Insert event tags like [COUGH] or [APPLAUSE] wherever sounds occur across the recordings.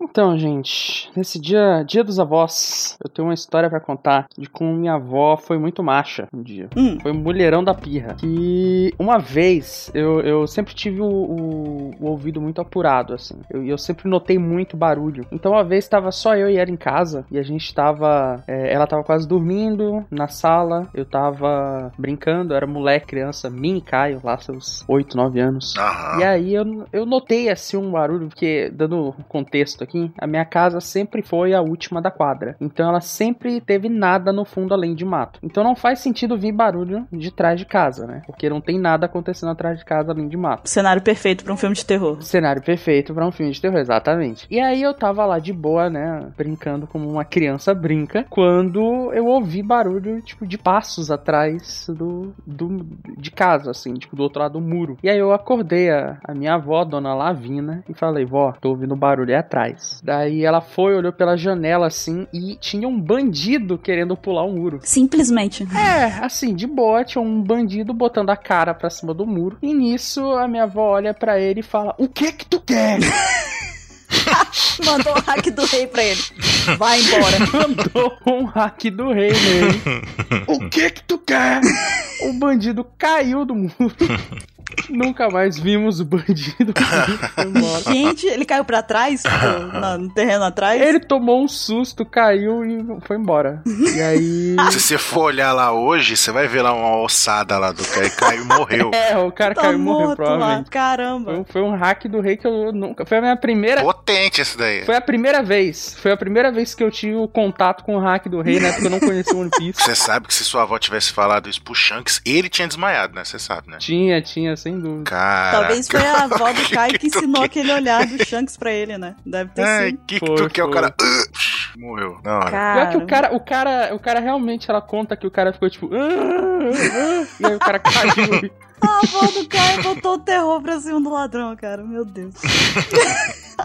Então, gente, nesse dia, dia dos avós, eu tenho uma história para contar de como minha avó foi muito macha um dia. Hum. Foi um mulherão da pirra. Que uma vez eu, eu sempre tive o, o, o ouvido muito apurado, assim. E eu, eu, sempre notei muito barulho. Então, uma vez tava só eu e ela em casa e a gente tava. É, ela tava quase dormindo na sala, eu tava brincando, eu era moleque, criança, mini Caio, lá seus 8, 9 anos. Aham. E aí eu, eu notei assim um barulho, porque, dando contexto aqui, a minha casa sempre foi a última da quadra. Então ela sempre teve nada no fundo além de mato. Então não faz sentido vir barulho de trás de casa, né? Porque não tem nada acontecendo atrás de casa além de mato. Cenário perfeito pra um filme de terror. Cenário perfeito para um filme de terror, exatamente. E aí eu tava lá de boa, né? Brincando como uma criança brinca. Quando eu ouvi barulho, tipo, de passos atrás do, do de casa, assim, tipo, do outro lado do muro. E aí eu acordei a, a minha avó, dona Lavina, e falei, vó, tô ouvindo barulho aí atrás. Daí ela foi, olhou pela janela assim e tinha um bandido querendo pular o muro. Simplesmente. É, assim, de tinha um bandido botando a cara pra cima do muro. E nisso a minha avó olha pra ele e fala: O que que tu quer? [LAUGHS] Mandou o hack do rei pra ele. Vai embora. [LAUGHS] Mandou um hack do rei nele. [LAUGHS] o que que tu quer? O bandido caiu do muro. Nunca mais vimos o bandido. [LAUGHS] Foi embora. Gente, ele caiu pra trás, tipo, na- no terreno atrás. Ele tomou um susto, caiu e foi embora. E aí. [LAUGHS] Se você for olhar lá hoje, você vai ver lá uma ossada lá do cara e caiu e morreu. [LAUGHS] É, o cara tá caiu e morreu, morto lá. provavelmente. Caramba. Foi, um- foi um hack do rei que eu nunca. Foi a minha primeira. Potente esse daí. Foi a primeira vez. Foi a primeira vez que eu tive o contato com o hack do rei, né? Porque eu não conhecia o One Piece. Você sabe que se sua avó tivesse falado isso pro Shanks, ele tinha desmaiado, né? Você sabe, né? Tinha, tinha, sem dúvida. Cara. Talvez foi a avó do Caio [LAUGHS] que ensinou aquele olhar do Shanks pra ele, né? Deve ter Ai, sido. que que Foi, tu quer? O cara. "Ah", morreu. Na hora. Pior que o cara, o cara, o cara realmente, ela conta que o cara ficou tipo. "Ah, ah", ah", e aí o cara caiu. [LAUGHS] A avó do Caio botou o terror pra cima do ladrão, cara. Meu Deus. [LAUGHS]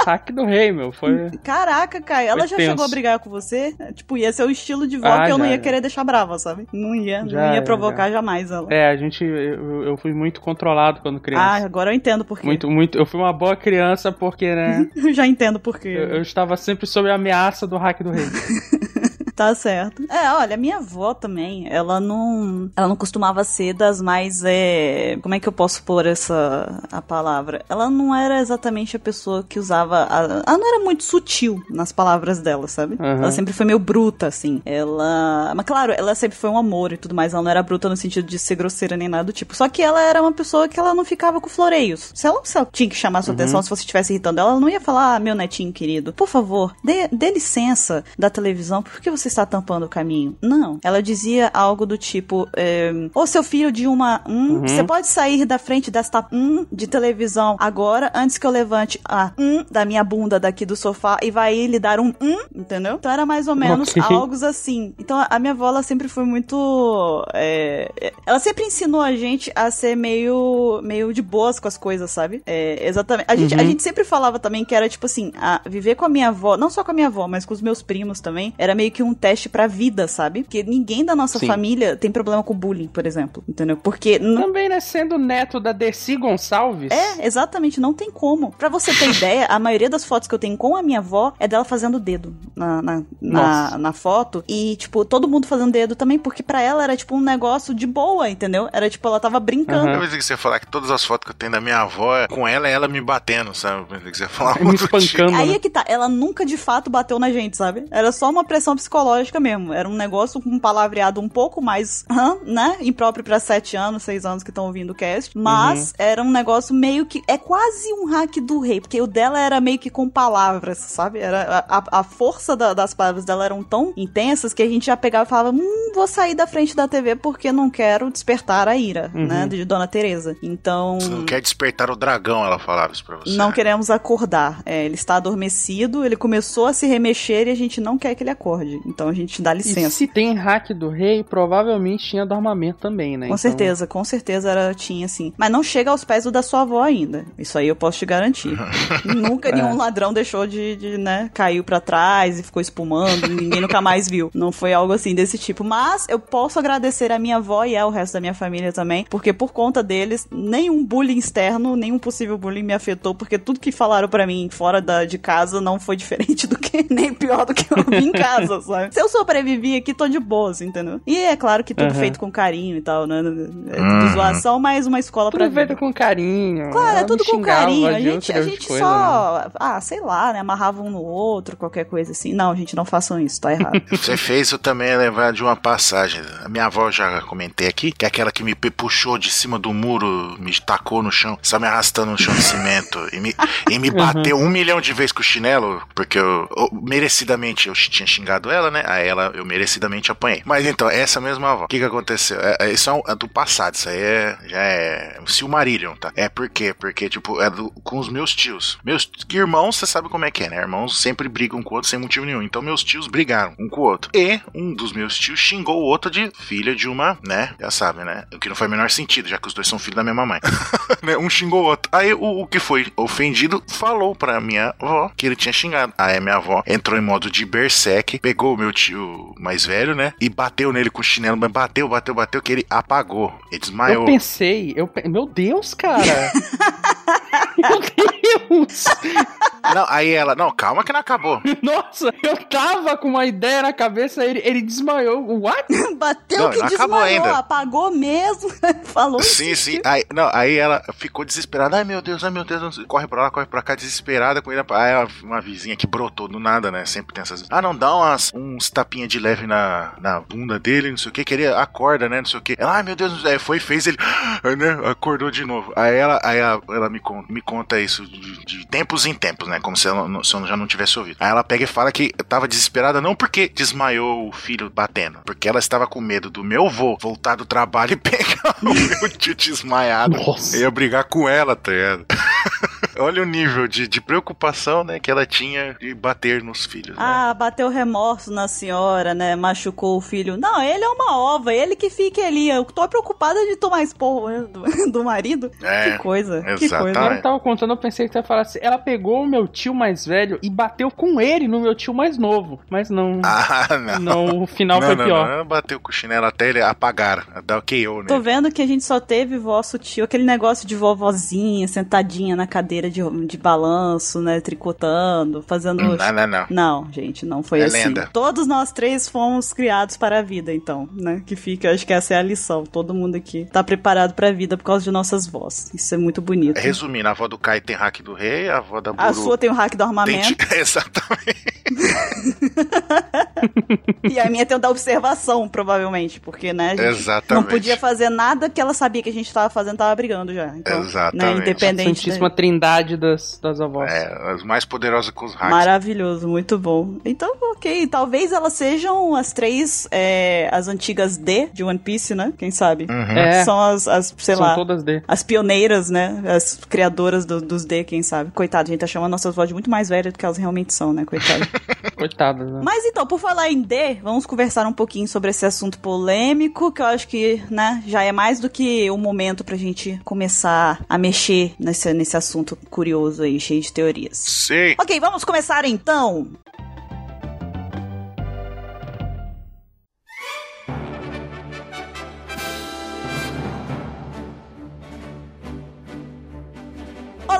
hack do rei, meu. Foi. Caraca, Caio. Ela já tenso. chegou a brigar com você? Tipo, ia ser o estilo de vó Ah, que eu não já, ia já. querer deixar brava, sabe? Não ia, Já, não ia provocar jamais ela. É, a gente. Eu, eu fui muito controlado quando Ah, criança. agora eu entendo por quê. Muito, muito. Eu fui uma boa criança porque, né? [LAUGHS] Já entendo por quê. eu, eu estava sempre sob a ameaça do hack do rei. [LAUGHS] Tá certo. É, olha, minha avó também, ela não. Ela não costumava ser das mais. É, como é que eu posso pôr essa a palavra? Ela não era exatamente a pessoa que usava. a- ela não era muito sutil nas palavras dela, sabe? Aham. Ela sempre foi meio bruta, assim. Ela. Mas claro, ela sempre foi um amor e tudo mais. Ela não era bruta no sentido de ser grosseira nem nada do tipo. Só que ela era uma pessoa que ela não ficava com floreios. Se ela, se ela tinha que chamar sua atenção, se você estivesse irritando ela, ela não ia falar, ah, meu netinho querido, por favor, dê, dê licença da televisão, por que você está tampando o caminho? Não. Ela dizia algo do tipo, é, ô seu filho de uma. Hum, Você pode sair da frente desta hum de televisão agora, antes que eu levante a hum da minha bunda daqui do sofá e vai lhe dar um hum, entendeu? Então era mais ou menos Ok. algo assim. Então a minha avó, ela sempre foi muito. é, ela sempre ensinou a gente a ser meio, meio de boas com as coisas, sabe? É, exatamente. A gente, a gente sempre falava também que era tipo assim: viver com a minha avó, não só com a minha avó, mas com os meus primos também, era meio que um teste pra vida, sabe? Porque ninguém da nossa Sim. família tem problema com bullying, por exemplo. Entendeu? Porque. Também, né? Sendo neto da Desi Gonçalves. é, exatamente, não tem como. Pra você ter ideia, a maioria das fotos que eu tenho com a minha avó é dela fazendo o dedo na, na, na, na foto. E, tipo, todo mundo fazendo dedo também, porque pra ela era, tipo, um negócio de boa, entendeu? Era, tipo, ela tava brincando. Aham. Eu pensei que você ia falar que todas as fotos que eu tenho da minha avó é com ela é ela me batendo, sabe? Eu pensei que você ia falar Me algo do espancando. Aí né? é que tá, ela nunca de fato bateu na gente, sabe? Era só uma pressão psicológica mesmo. Era um negócio com um palavreado um pouco mais, hã, né? Impróprio pra sete anos, seis anos que estão ouvindo o cast. Mas era um negócio meio que. É quase um hack do rei, porque o dela era meio que com palavras, sabe? Era, a, a- força da- das palavras dela eram tão intensas que a gente já pegava e falava: hum, vou sair da frente da TV porque não quero despertar a ira, né? De Dona Teresa. Então. Você não quer despertar o dragão, ela falava isso pra você. Não queremos acordar. É, ele está adormecido, ele começou a se remexer e a gente não quer que ele acorde. Então a gente dá E licença. se tem hack do rei, provavelmente tinha do armamento também, né? Com Então- certeza, com certeza era, tinha sim. Mas não chega aos pés do da sua avó ainda. Isso aí eu posso te garantir. [LAUGHS] Nunca nenhum ladrão deixou de, de, né, caiu pra trás e ficou espumando, ninguém nunca mais viu. Não foi algo assim desse tipo. Mas eu posso agradecer a minha avó e ao resto da minha família também, porque por conta deles, nenhum bullying externo, nenhum possível bullying me afetou, porque tudo que falaram pra mim fora da, de casa não foi diferente do que, [LAUGHS] nem pior do que eu vi em casa, sabe? Se eu sobrevivi aqui, tô de boas, entendeu? E é claro que tudo Aham. feito com carinho e tal, né? É Uhum. tudo zoação, mas uma escola pra Tudo feito vida. com carinho. Claro, é Ela tudo com carinho. A gente, a gente coisas, só, ah, sei lá, né? Amarrava um no outro, qualquer coisa assim. Não, gente, não façam isso, tá errado. [LAUGHS] Você fez eu também lembrar de uma passagem. A minha avó já comentei aqui, que é aquela que me puxou de cima do muro, me tacou no chão, só me arrastando no chão de cimento e me, e me [LAUGHS] bateu um milhão de vezes com o chinelo, porque eu, eu- merecidamente eu tinha xingado ela, né? A ela eu merecidamente apanhei. Mas então, essa mesma avó, o que que aconteceu? É, é, isso é, é do passado, isso aí é, já é Silmarillion, tá? É por quê? Porque, tipo, é do- com os meus tios. Meus irmãos, você sabe como é que é, né? Irmãos sempre brigam com o outro sem motivo nenhum. Então, meus tios brigaram um com o outro. E um dos meus tios xingou o outro de filha de uma, né? Já sabe, né? O que não faz o menor sentido, já que os dois são filhos da mesma mãe. [LAUGHS] né? Um xingou o outro. Aí o, o que foi ofendido falou pra minha avó que ele tinha xingado. Aí minha avó entrou em modo de berserk, pegou o meu tio mais velho, né? E bateu nele com o chinelo, mas bateu, bateu, bateu, que ele apagou. Ele desmaiou. Eu pensei, eu pe- meu Deus, cara. [LAUGHS] meu Deus. Não, aí ela, não, calma que não acabou. [LAUGHS] Nossa, eu tava com uma ideia na cabeça, ele, ele desmaiou. What? [LAUGHS] Bateu Não, que não desmaiou, ainda. apagou mesmo. [LAUGHS] Falou Sim, isso. sim. Aí, não, aí ela ficou desesperada. Ai, meu Deus, ai, meu Deus. Corre pra lá, corre pra cá, desesperada com ele. Aí ela- uma vizinha que brotou do nada, né? Sempre tem essas. Ah, não, dá umas, uns tapinha de leve na, na bunda dele, não sei o que. Queria, acorda, né? Não sei o que. Ela, ai, meu Deus, aí foi, fez ele, [GASPS] né? Acordou de novo. Aí ela, aí ela, ela me, conta, me conta isso de, de tempos em tempos, né? Como se, ela, não- se eu já não tivesse ouvido. Aí ela pega e fala que tava desesperada não porque desmaiou o filho batendo, porque ela estava com medo do meu vô voltar do trabalho e [LAUGHS] pegar o meu tio desmaiado. Nossa. Eu ia brigar com ela, tá ligado? Olha o nível de, de preocupação, né, que ela tinha de bater nos filhos. né? Ah, bateu remorso na senhora, né? Machucou o filho. Não, ele é uma ova, ele que fique ali. Eu tô preocupada de tomar esporro né, do, [LAUGHS] do marido. É, que coisa, que exatamente. coisa. Ela tava contando, eu pensei que você ia falar assim. Ela pegou o meu tio mais velho e bateu com ele no meu tio mais novo. Mas não. [LAUGHS] Ah, não. Não, o final não, foi não, pior. não, bateu com o chinelo até ele apagar, dar o KO, né? Tô vendo que a gente só teve vosso tio, aquele negócio de vovozinha sentadinha na cadeira de, de balanço, né? Tricotando, fazendo. Não, não, não. Não, gente, não foi É assim. lenda. Todos nós três fomos criados para a vida, então, né? Que fica, acho que essa é a lição. Todo mundo aqui tá preparado pra vida por causa de nossas vozes. Isso é muito bonito. Resumindo, a avó do Kai tem hack do rei, a avó da Buru A sua tem o hack do tem... armamento ti- [LAUGHS] Exatamente. [LAUGHS] e a minha tem o da observação, provavelmente, porque, né, a gente não Exatamente. podia fazer nada que ela sabia que a gente tava fazendo, tava brigando já. Então, Exatamente. Né, independente. Santíssima trindade das, das avós. É, as mais poderosas com os hacks. Maravilhoso, muito bom. Então, ok, talvez elas sejam as três, é, as antigas D de One Piece, né? Quem sabe? Uhum. É, São as, as sei são lá, todas D. as pioneiras, né? As criadoras do- dos D, quem sabe? Coitado, a gente tá chamando nossas vozes de muito mais velhas do que elas realmente são, né? Coitado. [LAUGHS] Coitadas, né? Mas então, por falar em D, vamos conversar um pouquinho sobre esse assunto polêmico, que eu acho que, né, já é mais do que o momento pra gente começar a mexer nesse, nesse assunto curioso aí, cheio de teorias. Sim. Ok, vamos começar então.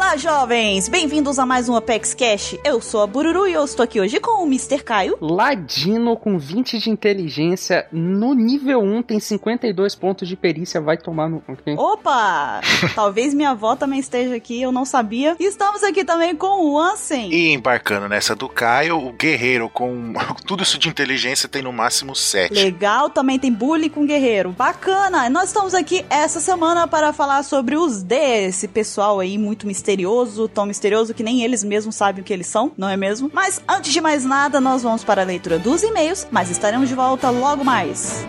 Olá, jovens! Bem-vindos a mais um Apex Cash. Eu sou a Bururu e eu estou aqui hoje com o Mr. Caio. Ladino com 20 de inteligência no nível 1 tem 52 pontos de perícia, vai tomar no. ok? Opa! [LAUGHS] Talvez minha avó também esteja aqui, eu não sabia. E estamos aqui também com o Ansem. E embarcando nessa do Caio, o guerreiro com [LAUGHS] tudo isso de inteligência tem no máximo 7. Legal, também tem bullying com guerreiro. Bacana! Nós estamos aqui essa semana para falar sobre os D, esse pessoal aí muito misterioso, tão misterioso que nem eles mesmos sabem o que eles são, não é mesmo? Mas antes de mais nada, nós vamos para a leitura dos e-mails, mas estaremos de volta logo mais.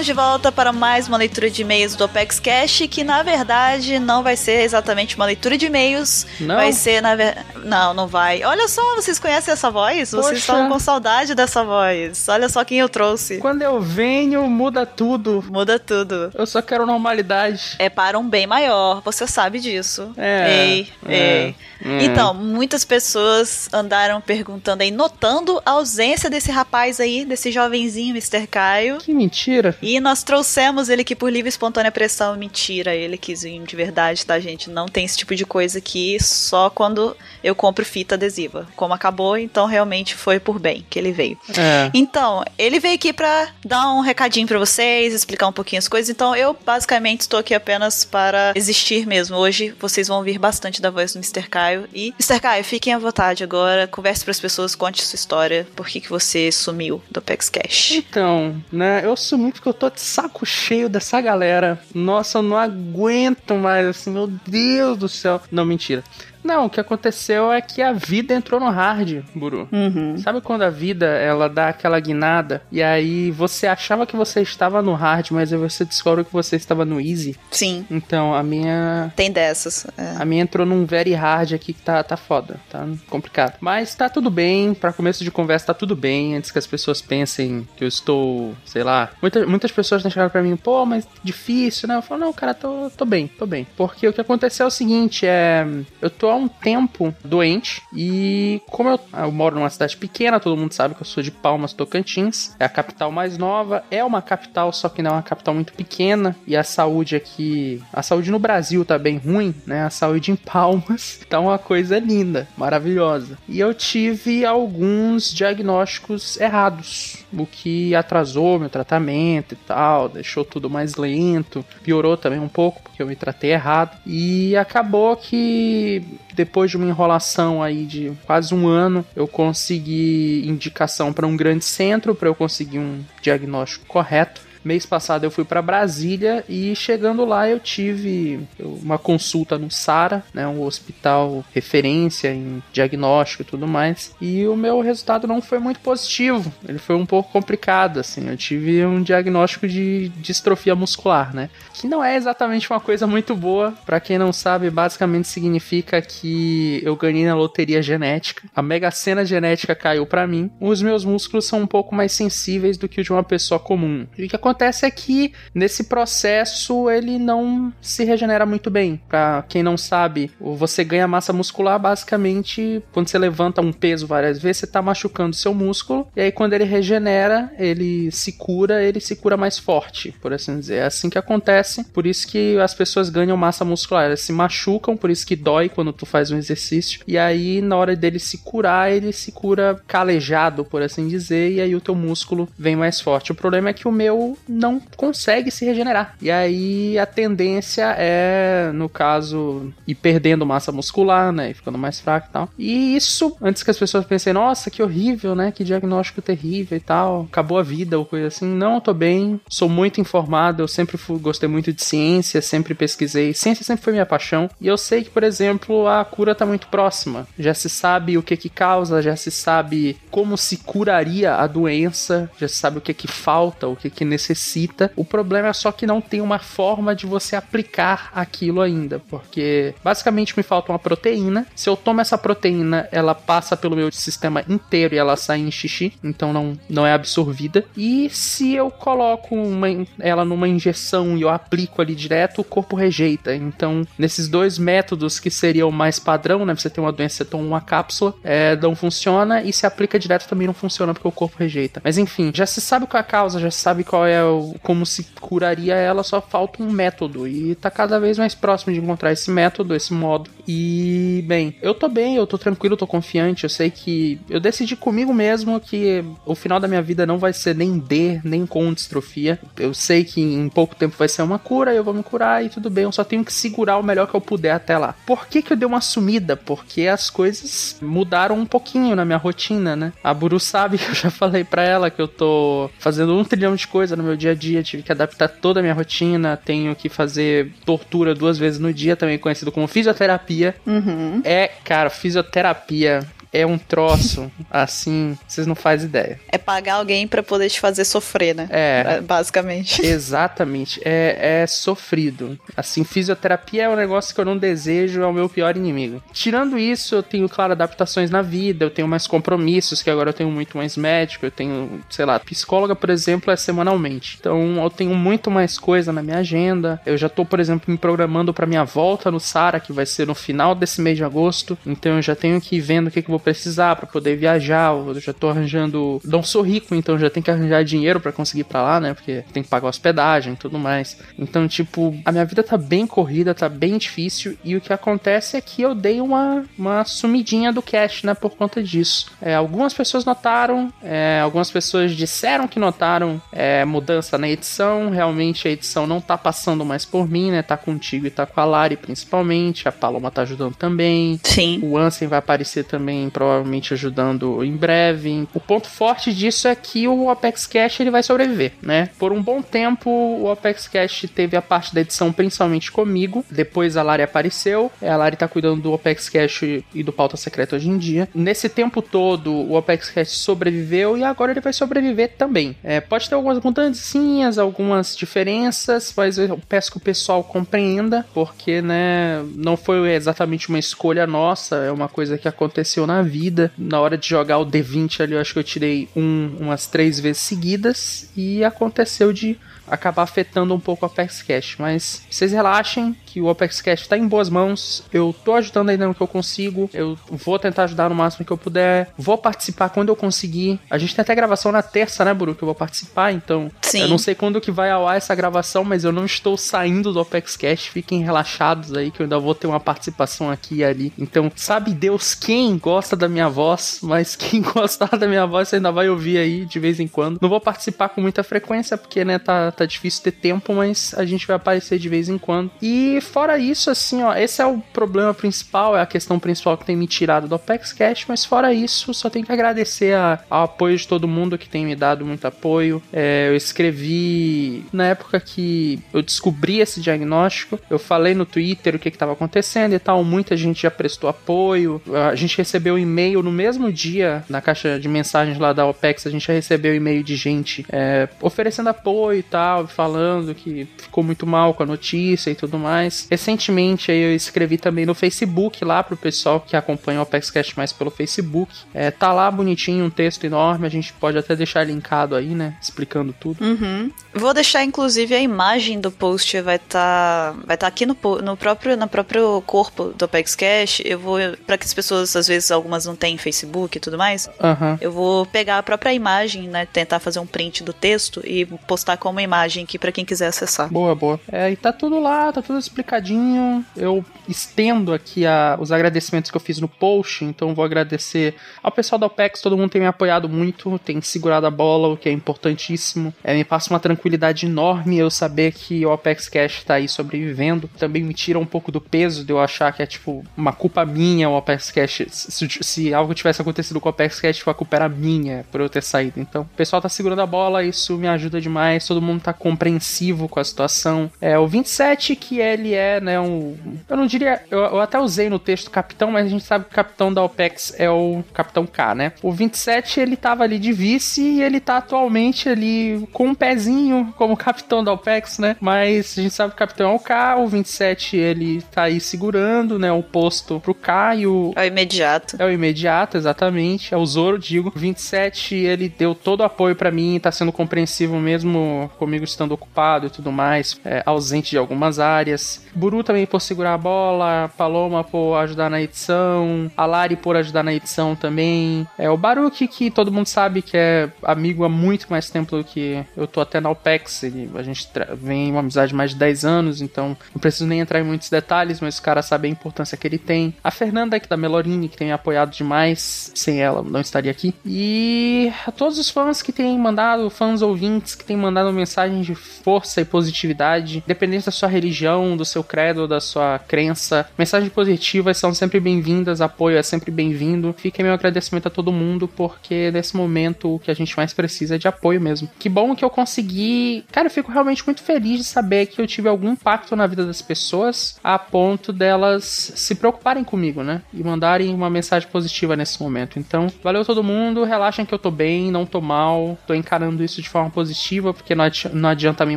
Estamos de volta para mais uma leitura de e-mails do Opex Cash, que na verdade não vai ser exatamente uma leitura de e-mails. Não? Vai ser, na verdade. Não, não vai. Olha só, vocês conhecem essa voz? Poxa. Vocês estão com saudade dessa voz. Olha só quem eu trouxe. Quando eu venho, muda tudo. Muda tudo. Eu só quero normalidade. É para um bem maior, você sabe disso. É, Ei, é, ei. é. Então, muitas pessoas andaram perguntando aí, notando a ausência desse rapaz aí, desse jovenzinho, Mr. Caio. Que mentira. E nós trouxemos ele aqui por livre e espontânea pressão. Mentira, ele quis vir de verdade, tá, gente? Não tem esse tipo de coisa aqui só quando eu compro fita adesiva. Como acabou, então realmente foi por bem que ele veio. É. Então, ele veio aqui pra dar um recadinho pra vocês, explicar um pouquinho as coisas. Então, eu basicamente estou aqui apenas para existir mesmo. Hoje vocês vão ouvir bastante da voz do Mr. Caio. E, Mr. Caio, fiquem à vontade agora, converse pras pessoas, conte sua história, por que, que você sumiu do Pex Cash. Então, né, eu sumi porque eu tô de saco cheio dessa galera. Nossa, eu não aguento mais, assim, meu Deus do céu. Não, mentira. Não, o que aconteceu é que a vida entrou no hard, Buru. Uhum. Sabe quando a vida ela dá aquela guinada e aí você achava que você estava no hard, mas aí você descobre que você estava no easy? Sim, Então, a minha tem dessas. é. a minha entrou num very hard aqui que tá, tá foda, tá complicado. Mas tá tudo bem, pra começo de conversa tá tudo bem, antes que as pessoas pensem que eu estou, sei lá. Muita, muitas pessoas têm chegado pra mim, pô, mas difícil, né? Eu falo, não, cara, tô, tô bem, tô bem. Porque o que aconteceu é o seguinte, é. Eu tô há um tempo doente e como eu, eu moro numa cidade pequena, todo mundo sabe que eu sou de Palmas, Tocantins, é a capital mais nova, é uma capital, só que não é uma capital muito pequena, e a saúde aqui, a saúde no Brasil tá bem ruim, né? A saúde em Palmas [LAUGHS] tá uma coisa linda, maravilhosa. E eu tive alguns diagnósticos errados, o que atrasou meu tratamento e tal, deixou tudo mais lento, piorou também um pouco porque eu me tratei errado e acabou que depois de uma enrolação aí de quase um ano, eu consegui indicação para um grande centro para eu conseguir um diagnóstico correto. Mês passado eu fui para Brasília e chegando lá eu tive uma consulta no SARA, né, um hospital referência em diagnóstico e tudo mais. E o meu resultado não foi muito positivo. Ele foi um pouco complicado, assim. Eu tive um diagnóstico de distrofia muscular, né, que não é exatamente uma coisa muito boa. Para quem não sabe, basicamente significa que eu ganhei na loteria genética. A mega sena genética caiu para mim. Os meus músculos são um pouco mais sensíveis do que o de uma pessoa comum. E o que é que nesse processo ele não se regenera muito bem. Para quem não sabe, você ganha massa muscular basicamente quando você levanta um peso várias vezes, você tá machucando seu músculo e aí quando ele regenera, ele se cura, ele se cura mais forte, por assim dizer. É assim que acontece. Por isso que as pessoas ganham massa muscular, elas se machucam, por isso que dói quando tu faz um exercício. E aí na hora dele se curar, ele se cura calejado, por assim dizer, e aí o teu músculo vem mais forte. O problema é que o meu não consegue se regenerar. E aí a tendência é, no caso, ir perdendo massa muscular, né? E ficando mais fraco e tal. E isso, antes que as pessoas pensem, nossa, que horrível, né? Que diagnóstico terrível e tal. Acabou a vida ou coisa assim. Não, eu tô bem, sou muito informado, eu sempre fui, gostei muito de ciência, sempre pesquisei. Ciência sempre foi minha paixão. E eu sei que, por exemplo, a cura tá muito próxima. Já se sabe o que que causa, já se sabe como se curaria a doença, já se sabe o que que falta, o que que necessita. O problema é só que não tem uma forma de você aplicar aquilo ainda, porque basicamente me falta uma proteína. Se eu tomo essa proteína, ela passa pelo meu sistema inteiro e ela sai em xixi, então não, não é absorvida. E se eu coloco uma, ela numa injeção e eu aplico ali direto, o corpo rejeita. Então, nesses dois métodos que seriam mais padrão, né? Você tem uma doença, você toma uma cápsula, é, não funciona, e se aplica direto também não funciona porque o corpo rejeita. Mas enfim, já se sabe qual é a causa, já se sabe qual é como se curaria ela, só falta um método. E tá cada vez mais próximo de encontrar esse método, esse modo. E, bem, eu tô bem, eu tô tranquilo, tô confiante. Eu sei que eu decidi comigo mesmo que o final da minha vida não vai ser nem D, nem com distrofia. Eu sei que em pouco tempo vai ser uma cura, eu vou me curar e tudo bem. Eu só tenho que segurar o melhor que eu puder até lá. Por que, que eu dei uma sumida? Porque as coisas mudaram um pouquinho na minha rotina, né? A Buru sabe [LAUGHS] que eu já falei pra ela que eu tô fazendo um trilhão de coisas no meu dia a dia, tive que adaptar toda a minha rotina, tenho que fazer tortura duas vezes no dia, também conhecido como fisioterapia. Uhum. É, cara, fisioterapia é um troço assim, vocês não fazem ideia. É pagar alguém para poder te fazer sofrer, né? É. Basicamente. [LAUGHS] Exatamente. É, é sofrido. Assim, fisioterapia é um negócio que eu não desejo, é o meu pior inimigo. Tirando isso, eu tenho, claro, adaptações na vida, eu tenho mais compromissos, que agora eu tenho muito mais médico, eu tenho, sei lá, psicóloga, por exemplo, é semanalmente. Então, eu tenho muito mais coisa na minha agenda. Eu já tô, por exemplo, me programando para minha volta no Sara, que vai ser no final desse mês de agosto. Então, eu já tenho que ir vendo o que, que eu vou precisar para poder viajar. Eu já tô arranjando. Não sou rico, então já tenho que arranjar dinheiro para conseguir ir pra lá, né? Porque tem que pagar hospedagem e tudo mais. Então, tipo, a minha vida tá bem corrida, tá bem difícil. E o que acontece é que eu dei uma, uma sumidinha do cash, né? Por conta disso. É, algumas pessoas notaram, é, algumas pessoas disseram que notaram é, mudança na edição. Realmente a edição não tá passando mais por mim, né? Tá contigo e tá com a Lari, principalmente. A Paloma tá ajudando também. Sim. O Ansem vai aparecer também, provavelmente ajudando em breve. O ponto forte disso é que o Apex Cash ele vai sobreviver, né? Por um bom tempo, o Apex Cash teve a parte da edição principalmente comigo. Depois a Lari apareceu. A Lari tá cuidando do Apex Cash e do Pauta Secreta hoje em dia. Nesse tempo todo, o Apex Cash sobreviveu e agora ele vai sobreviver também. É, pode ter algumas mudanças, algumas diferenças, mas eu peço que o pessoal compreenda, porque, né, não foi exatamente uma escolha nossa, é uma coisa que aconteceu na vida. Na hora de jogar o D20 ali, eu acho que eu tirei um umas três vezes seguidas e aconteceu de acabar afetando um pouco o Apex Cash. Mas vocês relaxem que o Apex Cash está em boas mãos. Eu tô ajudando ainda no que eu consigo. Eu vou tentar ajudar no máximo que eu puder. Vou participar quando eu conseguir. A gente tem até gravação na terça, né, Buru? Que eu vou participar. Então, Sim. eu não sei quando que vai ao ar essa gravação, mas eu não estou saindo do Apex Cash. Fiquem relaxados aí que eu ainda vou ter uma participação aqui e ali. Então, sabe Deus quem gosta da minha voz, mas quem [LAUGHS] gostar da minha voz ainda vai ouvir aí de vez em quando. Não vou participar com muita frequência porque, né, tá tá difícil ter tempo, mas a gente vai aparecer de vez em quando. E fora isso, assim, ó, esse é o problema principal, é a questão principal que tem me tirado do Apex Cash, mas fora isso, só tenho que agradecer a, ao apoio de todo mundo que tem me dado muito apoio. É, eu escrevi na época que eu descobri esse diagnóstico, eu falei no Twitter o que estava acontecendo e tal, muita gente já prestou apoio. A gente recebeu e-mail no mesmo dia, na caixa de mensagens lá da OPEX, a gente já recebeu e-mail de gente é, oferecendo apoio e tal falando que ficou muito mal com a notícia e tudo mais. Recentemente aí eu escrevi também no Facebook lá pro pessoal que acompanha o ApexCast mais pelo Facebook. É, tá lá bonitinho, um texto enorme, a gente pode até deixar linkado aí, né? Explicando tudo. Uhum. Vou deixar inclusive a imagem do post vai estar tá, vai tá aqui no, no próprio no próprio corpo do ApexCast. Eu vou para que as pessoas às vezes algumas não têm Facebook e tudo mais. Uhum. Eu vou pegar a própria imagem, né, tentar fazer um print do texto e postar como imagem imagem aqui para quem quiser acessar. Boa, boa. É, e tá tudo lá, tá tudo explicadinho. Eu estendo aqui a, os agradecimentos que eu fiz no post, então vou agradecer ao pessoal da OPEX, todo mundo tem me apoiado muito, tem segurado a bola, o que é importantíssimo. É, me passa uma tranquilidade enorme eu saber que o OPEX Cash tá aí sobrevivendo. Também me tira um pouco do peso de eu achar que é tipo uma culpa minha o OPEX Cash. Se, se algo tivesse acontecido com o OPEX Cash, a culpa era minha por eu ter saído. Então, o pessoal tá segurando a bola, isso me ajuda demais, todo mundo tá compreensivo com a situação. É, o 27, que ele é, né, um. Eu não diria. Eu, eu até usei no texto capitão, mas a gente sabe que o capitão da OPEX é o capitão K, né? O 27, ele tava ali de vice e ele tá atualmente ali com um pezinho como [LAUGHS] capitão da OPEX, né? Mas a gente sabe que o capitão é o K, o 27, ele tá aí segurando, né, o posto pro K e o. É o imediato. É o imediato, exatamente. É o Zoro, digo. O 27, ele deu todo o apoio para mim, tá sendo compreensivo mesmo comigo estando ocupado e tudo mais, é, ausente de algumas áreas. Buru também por segurar a bola, Paloma por ajudar na edição, a Lari por ajudar na edição também. É, o Baruch, que todo mundo sabe que é amigo há muito mais tempo do que eu tô até na OPEX, a gente vem uma amizade de mais de 10 anos, então não preciso nem entrar em muitos detalhes, mas o cara sabe a importância que ele tem. A Fernanda, que da Melorini, que tem me apoiado demais, sem ela não estaria aqui. E a todos os fãs que têm mandado, fãs ouvintes que têm mandado mensagem mensagens de força e positividade, independente da sua religião, do seu credo, da sua crença. Mensagens positivas são sempre bem-vindas, apoio é sempre bem-vindo. Fica meu agradecimento a todo mundo, porque nesse momento o que a gente mais precisa é de apoio mesmo. Que bom que eu consegui. Cara, eu fico realmente muito feliz de saber que eu tive algum impacto na vida das pessoas a ponto delas se preocuparem comigo, né? E mandarem uma mensagem positiva nesse momento. Então, valeu todo mundo, relaxem que eu tô bem, não tô mal, tô encarando isso de forma positiva, porque não, não adianta me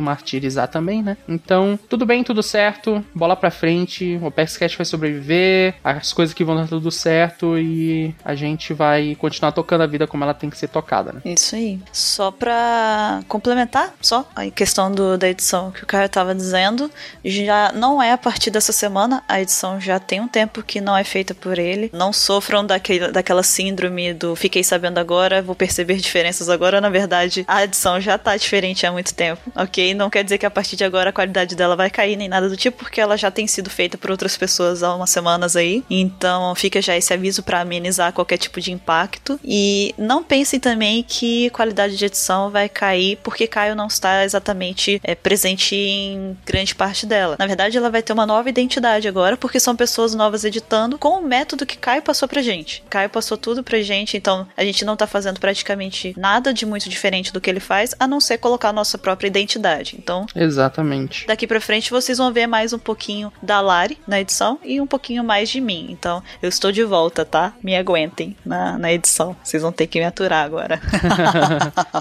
martirizar também, né? Então, tudo bem, tudo certo, bola pra frente, o PaxCast vai sobreviver, as coisas que vão dar tudo certo e a gente vai continuar tocando a vida como ela tem que ser tocada, né? Isso aí. Só pra complementar, só a questão do, da edição que o Caio tava dizendo, já não é a partir dessa semana, a edição já tem um tempo que não é feita por ele. Não sofram daquele, daquela síndrome do fiquei sabendo agora, vou perceber diferenças agora. Na verdade, a edição já tá diferente há muito tempo, ok? Não quer dizer que a partir de agora a qualidade dela vai cair nem nada do tipo, porque ela já tem sido feita por outras pessoas há umas semanas aí. Então fica já esse aviso para amenizar qualquer tipo de impacto. E não pensem também que qualidade de edição vai cair porque Caio não está exatamente é, presente em grande parte dela. Na verdade, ela vai ter uma nova identidade agora, porque são pessoas novas editando com o método que Caio passou pra gente. Caio passou tudo pra gente, então a gente não tá fazendo praticamente nada de muito diferente do que ele faz, a não ser colocar a nossa própria identidade. Então, exatamente. Daqui pra frente vocês vão ver mais um pouquinho da Lari na edição e um pouquinho mais de mim. Então, eu estou de volta, tá? Me aguentem na, na edição. Vocês vão ter que me aturar agora. [LAUGHS]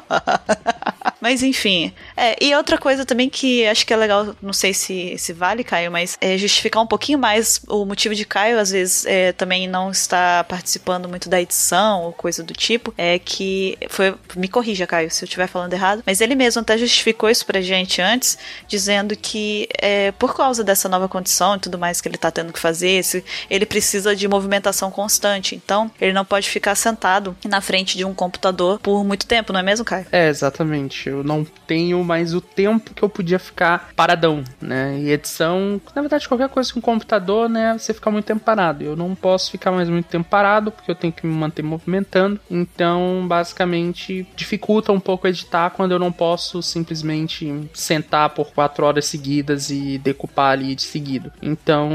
[LAUGHS] Mas enfim. É, e outra coisa também que acho que é legal, não sei se, se vale, Caio, mas é justificar um pouquinho mais o motivo de Caio, às vezes, é, também não estar participando muito da edição ou coisa do tipo, é que foi. Me corrija, Caio, se eu estiver falando errado, mas ele mesmo até justificou isso pra gente antes, dizendo que é, por causa dessa nova condição e tudo mais que ele tá tendo que fazer, ele precisa de movimentação constante. Então, ele não pode ficar sentado na frente de um computador por muito tempo, não é mesmo, Caio? É, exatamente eu não tenho mais o tempo que eu podia ficar paradão, né? E edição, na verdade, qualquer coisa com computador, né? Você fica muito tempo parado. Eu não posso ficar mais muito tempo parado, porque eu tenho que me manter movimentando. Então, basicamente, dificulta um pouco editar quando eu não posso simplesmente sentar por quatro horas seguidas e decupar ali de seguido. Então.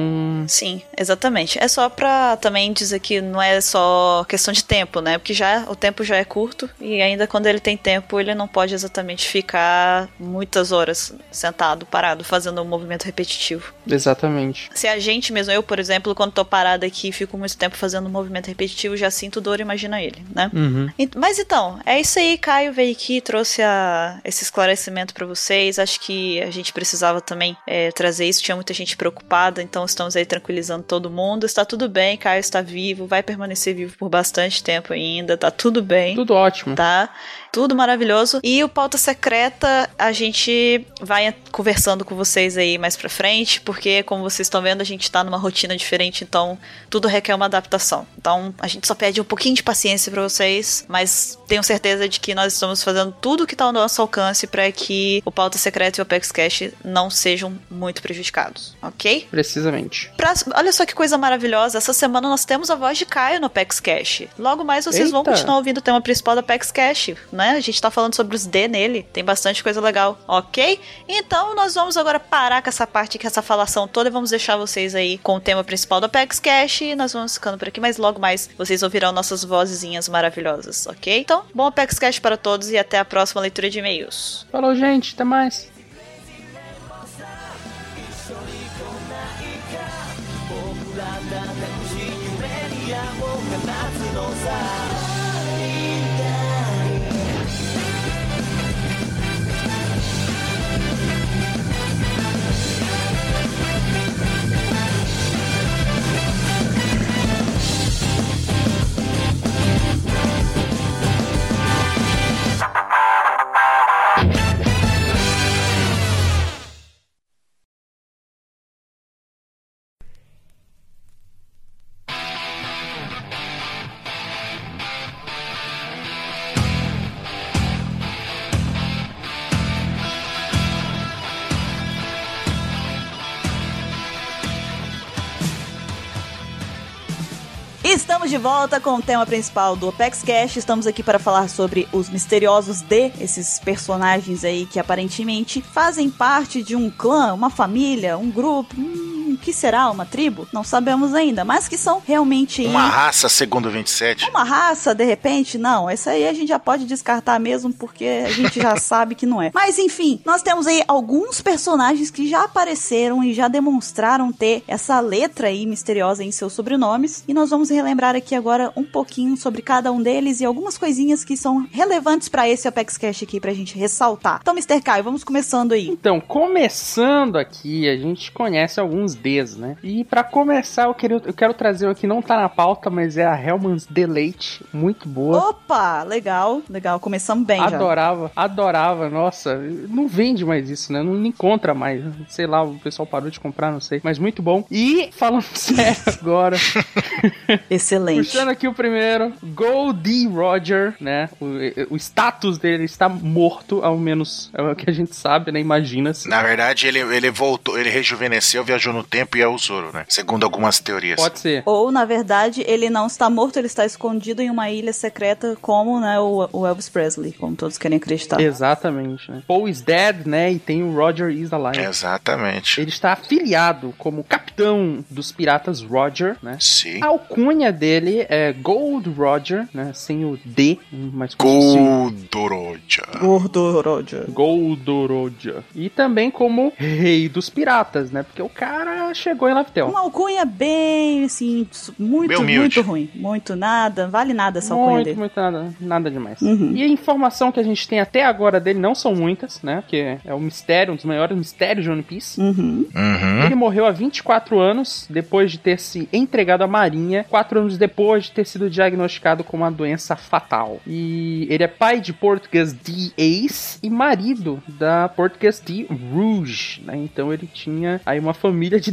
Sim, exatamente. É só pra também dizer que não é só questão de tempo, né? Porque já o tempo já é curto e ainda quando ele tem tempo, ele não pode exatamente ficar muitas horas sentado, parado, fazendo um movimento repetitivo. Exatamente. Se a gente mesmo, eu, por exemplo, quando tô parada aqui fico muito tempo fazendo um movimento repetitivo, já sinto dor, imagina ele, né? Uhum. Mas então, é isso aí, Caio veio aqui, trouxe a, esse esclarecimento para vocês. Acho que a gente precisava também é, trazer isso, tinha muita gente preocupada, então estamos aí tranquilizando todo mundo. Está tudo bem, Caio está vivo, vai permanecer vivo por bastante tempo ainda, tá tudo bem. Tudo ótimo. Tá? Tudo maravilhoso. E o pauta secreta, a gente vai conversando com vocês aí mais pra frente, porque, como vocês estão vendo, a gente tá numa rotina diferente, então tudo requer uma adaptação. Então a gente só pede um pouquinho de paciência para vocês, mas tenho certeza de que nós estamos fazendo tudo que tá ao nosso alcance para que o pauta secreta e o Apex Cash não sejam muito prejudicados, ok? Precisamente. Pra, olha só que coisa maravilhosa, essa semana nós temos a voz de Caio no Apex Cash. Logo mais vocês Eita. vão continuar ouvindo o tema principal do Apex Cash né? A gente tá falando sobre os D nele, tem bastante coisa legal, ok? Então nós vamos agora parar com essa parte, com essa falação toda e vamos deixar vocês aí com o tema principal do Apex Cash e nós vamos ficando por aqui, mas logo mais vocês ouvirão nossas vozinhas maravilhosas, ok? Então, bom Apex Cash para todos e até a próxima leitura de e-mails. Falou, gente, até mais. Estamos de volta com o tema principal do Apex Cash. Estamos aqui para falar sobre os misteriosos D, esses personagens aí que aparentemente fazem parte de um clã, uma família, um grupo. Que será uma tribo? Não sabemos ainda, mas que são realmente. Uma raça, segundo 27. Uma raça, de repente? Não, essa aí a gente já pode descartar mesmo, porque a gente já [LAUGHS] sabe que não é. Mas enfim, nós temos aí alguns personagens que já apareceram e já demonstraram ter essa letra aí misteriosa em seus sobrenomes. E nós vamos relembrar aqui agora um pouquinho sobre cada um deles e algumas coisinhas que são relevantes para esse Apex Cash aqui pra gente ressaltar. Então, Mr. Kai, vamos começando aí. Então, começando aqui, a gente conhece alguns deles né? E para começar, eu quero, eu quero trazer aqui, não tá na pauta, mas é a Hellman's Delete, muito boa. Opa, legal, legal, começamos bem adorava, já. Adorava, nossa, não vende mais isso, né? Não encontra mais, sei lá, o pessoal parou de comprar, não sei, mas muito bom. E, falando [LAUGHS] sério agora... [LAUGHS] Excelente. Puxando aqui o primeiro, Goldie Roger, né? O, o status dele está morto, ao menos é o que a gente sabe, né? Imagina-se. Na verdade, ele, ele voltou, ele rejuvenesceu, viajou no tempo tempo e é o Zoro, né? Segundo algumas teorias. Pode ser. Ou, na verdade, ele não está morto, ele está escondido em uma ilha secreta como, né, o, o Elvis Presley, como todos querem acreditar. Exatamente, né? Paul is dead, né? E tem o Roger is alive. Exatamente. Ele está afiliado como capitão dos piratas Roger, né? Sim. A alcunha dele é Gold Roger, né? Sem o D, mas Gold Roger. Gold Roger. Gold Roger. E também como rei dos piratas, né? Porque o cara chegou em Laftel. Uma alcunha bem, assim, muito, muito ruim. Muito nada, vale nada essa alcunha muito, dele. Muito, nada, nada demais. Uhum. E a informação que a gente tem até agora dele não são muitas, né? Porque é o mistério, um dos maiores mistérios de One Piece. Uhum. Uhum. Ele morreu há 24 anos, depois de ter se entregado à marinha, quatro anos depois de ter sido diagnosticado com uma doença fatal. E ele é pai de Português D. Ace e marido da Português D. Rouge, né? Então ele tinha aí uma família de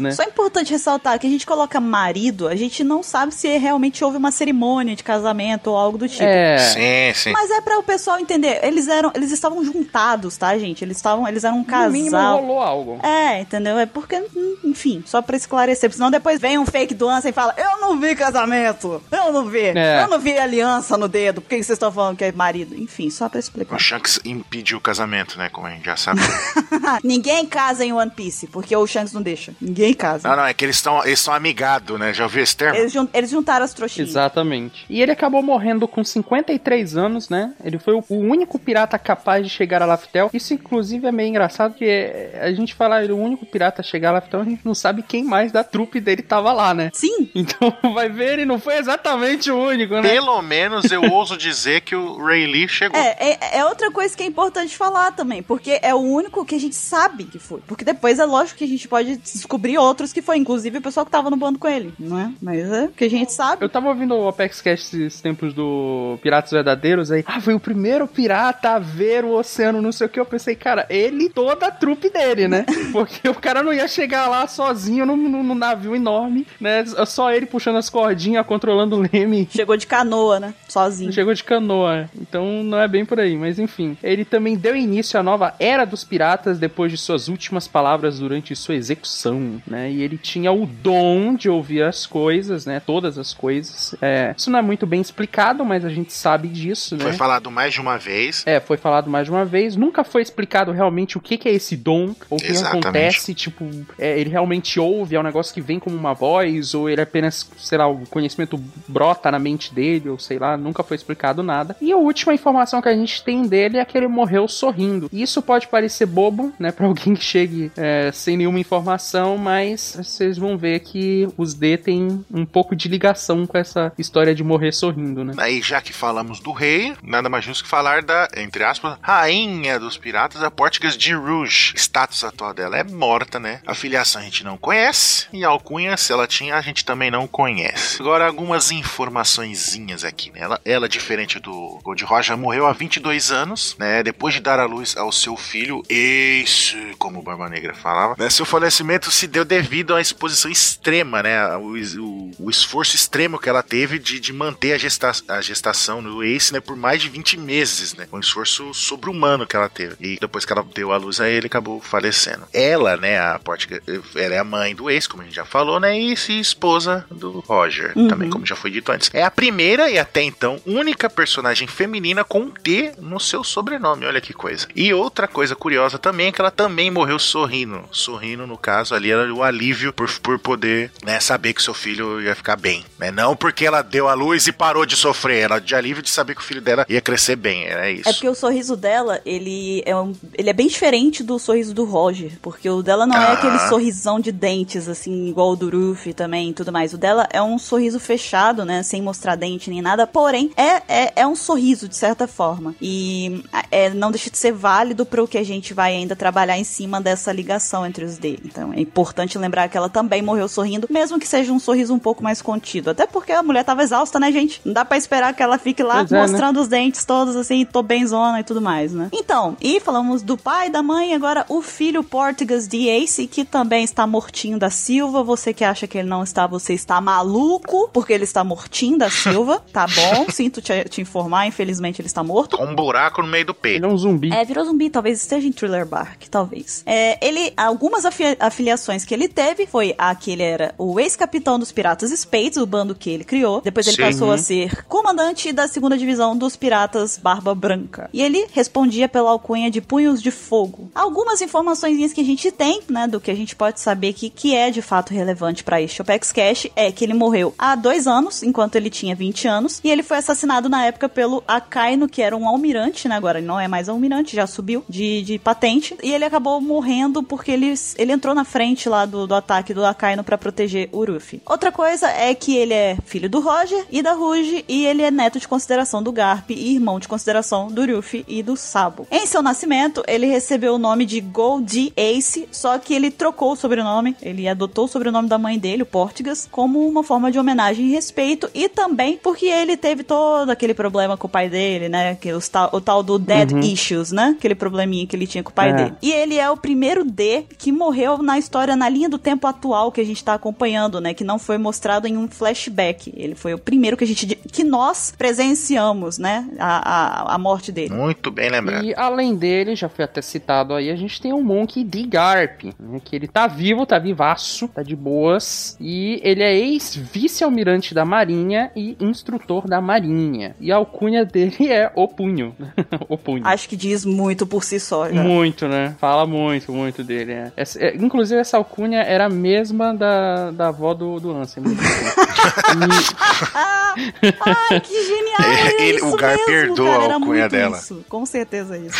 Né? Só é importante ressaltar que a gente coloca marido, a gente não sabe se realmente houve uma cerimônia de casamento ou algo do tipo. É. Sim, sim. Mas é para o pessoal entender, eles eram, eles estavam juntados, tá, gente? Eles estavam, eles eram um casal. No mínimo rolou algo. É, entendeu? É porque, enfim, só para esclarecer, senão depois vem um fake do Ansem e fala: "Eu não vi casamento. Eu não vi. É. Eu não vi aliança no dedo. Por que vocês estão falando que é marido?" Enfim, só para explicar. O Shanks impediu o casamento, né, como a gente já sabe. [LAUGHS] Ninguém casa em One Piece, porque o Shanks não deixa. Ninguém casa. Não, não, é que eles estão eles são amigados, né? Já ouviu esse termo? Eles, jun, eles juntaram as trouxinhas. Exatamente. E ele acabou morrendo com 53 anos, né? Ele foi o, o único pirata capaz de chegar a Laftel. Isso, inclusive, é meio engraçado, porque a gente fala ele é o único pirata a chegar a Laftel, a gente não sabe quem mais da trupe dele tava lá, né? Sim. [LAUGHS] Então, vai ver, ele não foi exatamente o único, né? Pelo menos eu ouso dizer que o Ray Lee chegou. É, é, é outra coisa que é importante falar também, porque é o único que a gente sabe que foi. Porque depois é lógico que a gente pode descobrir outros que foi, inclusive o pessoal que tava no bando com ele, não é? Mas é que a gente sabe. Eu tava ouvindo o Apex Cast esses tempos do Piratas Verdadeiros aí. Ah, foi o primeiro pirata a ver o oceano, não sei o que. Eu pensei, cara, ele toda a trupe dele, né? [LAUGHS] Porque o cara não ia chegar lá sozinho num, num navio enorme, né? Só ele puxando as cordinhas, controlando o leme. Chegou de canoa, né? Sozinho. Chegou de canoa. Então não é bem por aí, mas enfim. Ele também deu início à nova era dos piratas depois de suas últimas palavras durante sua execução, né? E ele tinha o dom de ouvir as coisas, né? Todas as coisas. É, isso não é muito bem explicado, mas a gente sabe disso, né? Foi falado mais de uma vez. É, foi falado mais de uma vez. Nunca foi explicado realmente o que, que é esse dom, ou o que acontece. Tipo, é, ele realmente ouve, é um negócio que vem como uma voz, ou ele apenas, sei lá, o conhecimento brota na mente dele, ou sei lá, nunca foi explicado nada. E a última informação que a gente tem dele é que ele morreu sorrindo. E isso pode parecer bobo, né, pra alguém que chegue é, sem nenhuma informação, mas vocês vão ver que os D tem um pouco de ligação com essa história de morrer sorrindo, né? Aí, já que falamos do rei, nada mais justo que falar da, entre aspas, rainha dos piratas, a Português de Rouge. Status atual dela é morta, né? A filiação a gente não conhece, e a alcunha, se ela tinha, a gente também não conhece. Agora, algumas informaçõezinhas aqui, né? Ela, ela diferente do Gold Roger, morreu há 22 anos, né? Depois de dar à luz ao seu filho, esse, como o Barba Negra falava, né? Seu falecimento se deu devido à exposição extrema, né? O, o, o esforço extremo que ela teve de, de manter a, gesta, a gestação no Ace, né? Por mais de 20 meses, né? Um esforço sobre-humano que ela teve. E depois que ela deu a luz a ele, acabou falecendo. Ela, né? A Portiga, ela é a mãe do Ace, como a gente já falou, né? E se esposa do Roger, uhum. também, como já foi dito antes. É a primeira e até então única personagem feminina com T no seu sobrenome. Olha que coisa. E outra coisa curiosa também é que ela também morreu sorrindo. Sorrindo, no caso, ali era o alívio por, por poder né, saber que seu filho ia ficar bem. Né? Não porque ela deu a luz e parou de sofrer, era de alívio de saber que o filho dela ia crescer bem. Era isso. É porque o sorriso dela, ele é, um, ele é bem diferente do sorriso do Roger. Porque o dela não é ah. é aquele sorrisão de dentes, assim, igual o do Ruffy também e tudo mais. O dela é um sorriso fechado, né? Sem mostrar dente nem nada. Porém, é, é, é um sorriso, de certa forma. E é, não deixa de ser válido para o que a gente vai ainda trabalhar em cima dessa ligação entre os D. Então é importante lembrar que ela também morreu sorrindo, mesmo que seja um sorriso um pouco mais contido. Até porque a mulher tava exausta, né, gente? Não dá para esperar que ela fique lá pois mostrando é, né? os dentes todos assim, tô bem zona e tudo mais, né? Então, e falamos do pai, da mãe, agora o filho Portugas de Ace, que também está mortinho da Silva. Você que acha que ele não está, você está maluco, porque ele está mortinho da Silva, [LAUGHS] tá bom? Sinto te, te informar, infelizmente ele está morto. Um buraco no meio do peito. Ele é um zumbi. É, virou zumbi, talvez esteja em Thriller Bark, talvez. É, ele, algumas afiliações que ele teve foi a que ele era o ex-capitão dos Piratas Spades, o bando que ele criou. Depois ele Sim. passou a ser comandante da segunda divisão dos Piratas Barba Branca. E ele respondia pela alcunha de Punhos de Fogo. Algumas informações que a gente tem, né, do que a gente pode saber que, que é de fato relevante para este Opex Cash é que ele morreu há dois anos, enquanto ele tinha 20 anos, e ele foi assassinado na época pelo Akaino, que era um almirante, né, agora ele não é mais almirante, já subiu de, de patente, e ele acabou morrendo porque ele, ele entrou na frente lá do, do ataque do Akaino para proteger o Ruffy. Outra coisa é que ele é filho do Roger e da Rouge, e ele é neto de consideração do Garp e irmão de consideração do Ruffy e do Sabo. Em seu nascimento, ele recebeu o nome de Goldie Ace, só que ele trocou o sobrenome, ele adotou o sobrenome da mãe dele, o Portigas, como uma forma de homenagem e respeito, e também porque ele teve todo aquele problema com o pai dele, né? Que o, tal, o tal do Dead uhum. Issues, né? Aquele probleminha que ele tinha com o pai é. dele. E ele é o primeiro D que morreu na história, na linha do tempo atual que a gente tá acompanhando, né? Que não foi mostrado em um flashback. Ele foi o primeiro que a gente. que nós presenciamos, né? A, a, a morte dele. Muito bem lembrado. E além dele, já foi até citado aí, a gente tem o Monk D. Garp, né? Que ele tá vivo, tá vivaço, tá de boas. E ele é ex-vice-almirante da Marinha e instrutor da Marinha. E a alcunha dele é o punho. [LAUGHS] o punho. Acho que diz muito por si só. Já. Muito, né? Fala muito, muito dele. É. Essa, é, inclusive, essa alcunha era a mesma da, da avó do, do Ansem. [LAUGHS] [LAUGHS] Ai, que genial! É ele, o Gar mesmo, perdoa cara, a alcunha dela. Isso. Com certeza isso.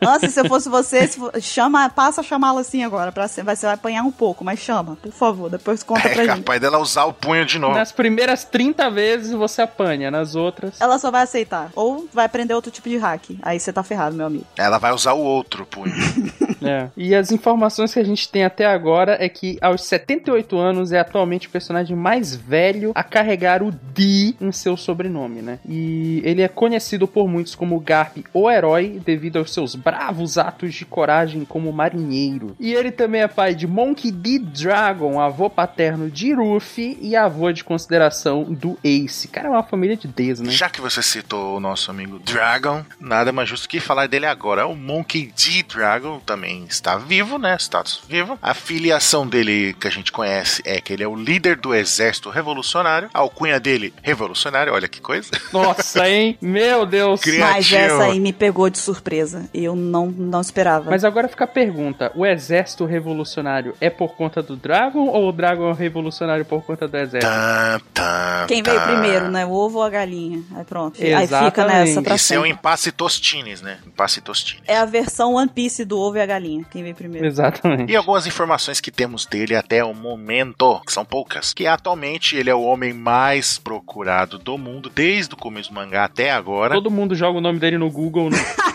Nossa, se eu fosse você, se for, chama, passa a chamá-la assim agora. Pra, você vai apanhar um pouco, mas chama, por favor. Depois conta é, pra gente. É capaz dela usar o punho de novo. Nas primeiras 30 vezes você apanha, nas outras. Ela só vai aceitar. Ou vai aprender outro tipo de hack. Aí você tá ferrado, meu amigo. Ela vai usar o outro punho. [LAUGHS] é. E as informações que a gente tem até agora é que aos 78 anos é atualmente o personagem mais velho a carregar o D em seu sobrenome, né? E ele é conhecido por muitos como Garp, o herói, devido aos seus bravos atos de coragem como marinheiro. E ele também é pai de Monkey D. Dragon, avô paterno de Ruffy e avô de consideração do Ace. Cara, é uma família de Ds, né? Já que você citou o nosso amigo Dragon, nada mais justo que falar dele agora. O Monkey D. Dragon também está vivo, né? Status vivo. A filiação dele que a gente conhece é que ele é o líder do exército revolucionário. A alcunha dele, revolucionário, olha que coisa. [LAUGHS] Nossa, hein? Meu Deus. Criativo. Mas essa aí me pegou de surpresa. Eu não, não esperava. Mas agora fica a pergunta: o exército revolucionário é por conta do Dragon ou o Dragon é revolucionário por conta do exército? Tá, tá, Quem veio tá. primeiro, né? O ovo ou a galinha? Aí pronto. Exatamente. Aí fica nessa pra Isso sempre. é um impasse tostines, né? Impasse tostines. É a versão One Piece do ovo e a galinha. Quem veio primeiro. Exatamente. E algumas informações que temos dele até o momento, que são poucas, que atualmente ele é o homem mais procurado do mundo desde o começo do mangá até agora. Todo mundo joga o nome dele no Google, né? [LAUGHS]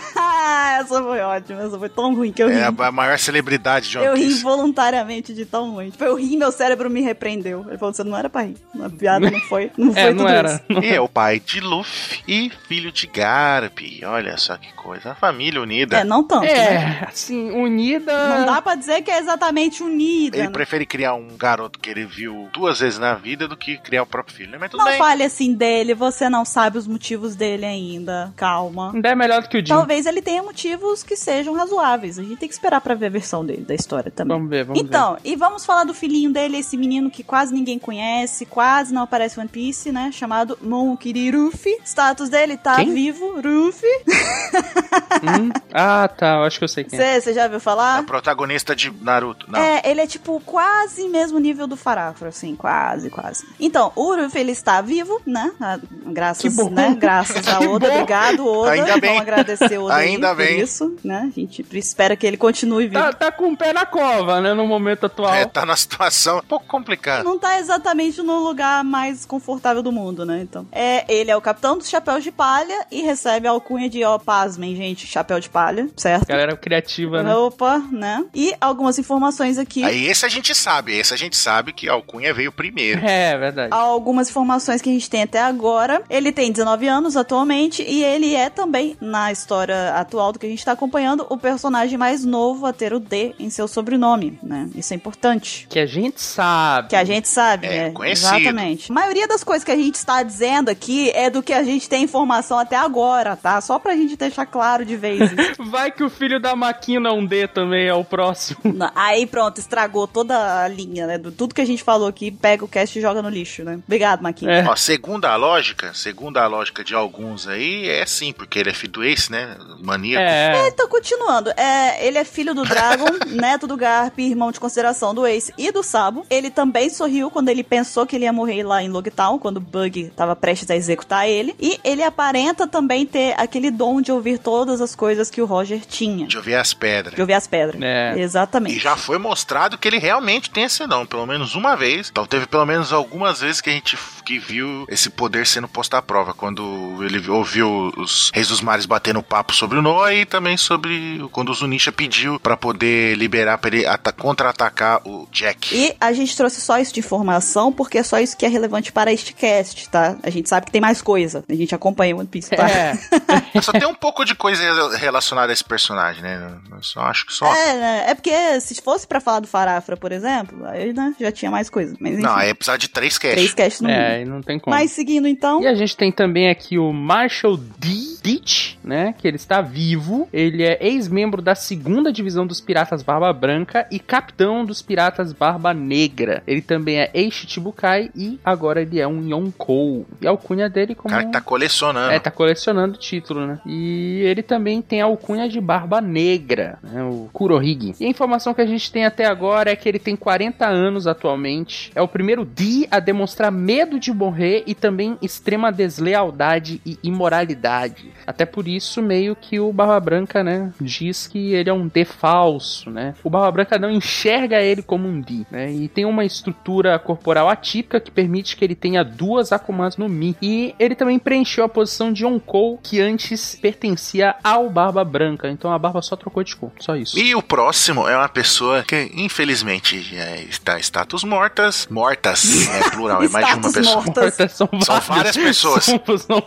essa foi ótima, essa foi tão ruim que eu ri. É a maior celebridade de One Eu ri involuntariamente de tão ruim. Tipo, eu ri e meu cérebro me repreendeu. Ele falou, você não era pra rir. A piada não foi, não [LAUGHS] foi É, tudo não era. isso. E é o pai de Luffy e filho de Garp. Olha só que coisa. A família unida. É, não tanto, né? É, assim, unida. Não dá pra dizer que é exatamente unida. Ele né? prefere criar um garoto que ele viu duas vezes na vida do que criar o próprio filho, né? Mas tudo Não bem. fale assim dele, você não sabe os motivos dele ainda. Calma. Ainda é melhor do que o Jim. Talvez ele tenha motivos que sejam razoáveis. A gente tem que esperar pra ver a versão dele, da história também. Vamos ver, vamos Então, e vamos falar do filhinho dele, esse menino que quase ninguém conhece, quase não aparece em One Piece, né? Chamado Monkey Ruffy. Status dele tá Quem? vivo, Ruffy. ver. Hum? Ah, tá. Eu acho que eu sei quem é. Você já ouviu A falar? protagonista de Naruto. Não. É, ele é tipo quase mesmo nível do Farafra, assim, quase, quase. Então, o Ruffy, ele está vivo, né? Ah, Graças, Que bom. né? Graças a [LAUGHS] Oda. Obrigado, Oda. Ainda bem. Vamos agradecer Oda aí Ainda por bem. Isso, né? A gente espera que ele continue vivo. Tá, tá com o pé na cova, né? No momento atual. É, tá numa situação um pouco complicada. Não tá exatamente no lugar mais confortável do mundo, né? Então. É, ele é o capitão dos chapéus de palha e recebe a alcunha de, ó, pasmem, gente, chapéu de palha, certo? Galera criativa, né? Opa, né? E algumas informações aqui. Aí esse a gente sabe, esse a gente sabe que a alcunha veio primeiro. É, verdade. Algumas informações que a gente tem até agora. Ele tem 19 anos atualmente e ele é também, na história atual do que a gente tá acompanhando, o personagem mais novo a ter o D em seu sobrenome, né? Isso é importante. Que a gente sabe. Que a gente sabe, É, né? conhecido. Exatamente. A maioria das coisas que a gente está dizendo aqui é do que a gente tem informação até agora, tá? Só pra gente deixar claro de vez. [LAUGHS] Vai que o filho da Maquina um D também é o próximo. Não, Aí pronto, estragou toda a linha, né? Do tudo que a gente falou aqui, pega o cast e joga no lixo, né? Obrigado, Maquinha. É. Ó, segundo a lógica, segundo a lógica de alguns aí, é sim, porque ele é filho do Ace, né? Maníaco. É. Então, continuando, é, ele é filho do Dragon, [LAUGHS] neto do Garp, irmão de consideração do Ace e do Sabo. Ele também sorriu quando ele pensou que ele ia morrer lá em Logtown, quando o Bug tava prestes a executar ele. E ele aparenta também ter aquele dom de ouvir todas as coisas que o Roger tinha. De ouvir as pedras. De ouvir as pedras. É. Exatamente. E já foi mostrado que ele realmente tem esse dom, pelo menos uma vez. Então teve pelo menos algumas vezes que a gente que viu esse poder sendo posto à prova. Quando ele ouviu os Reis dos Mares batendo papo sobre o Noah e também sobre quando o Zunisha pediu pra poder liberar, pra ele ata- contra-atacar o Jack. E a gente trouxe só isso de informação, porque é só isso que é relevante para este cast, tá? A gente sabe que tem mais coisa. A gente acompanha One Piece, tá? É. [LAUGHS] Só tem um pouco de coisa relacionada a esse personagem, né? Eu só acho que só. É, né? é porque se fosse pra falar do Farafra, por exemplo, aí né, já tinha mais coisa. Mas enfim, Não, aí precisa de três cash. três casts no mundo. E não tem como. Mas seguindo então, E a gente tem também aqui o Marshall D. Ditch, né? Que ele está vivo. Ele é ex-membro da segunda divisão dos Piratas Barba Branca e capitão dos Piratas Barba Negra. Ele também é ex-Chichibukai e agora ele é um Yonkou. E a alcunha dele O como... cara que tá colecionando. É, tá colecionando título, né? E ele também tem a alcunha de Barba Negra, né? O Kurohige. E a informação que a gente tem até agora é que ele tem 40 anos atualmente. É o primeiro D a demonstrar medo de morrer e também extrema deslealdade e imoralidade. Até por isso, meio que o Barba Branca, né? Diz que ele é um D falso, né? O Barba Branca não enxerga ele como um D, né? E tem uma estrutura corporal atípica que permite que ele tenha duas Akumas no Mi. E ele também preencheu a posição de Yonkou, que antes pertencia ao Barba Branca. Então a Barba só trocou de cor. Só isso. E o próximo é uma pessoa que, infelizmente, é, está em status mortas. Mortas, [LAUGHS] é plural, é mais de uma pessoa. Mortas. Mortas são, São várias pessoas. São, são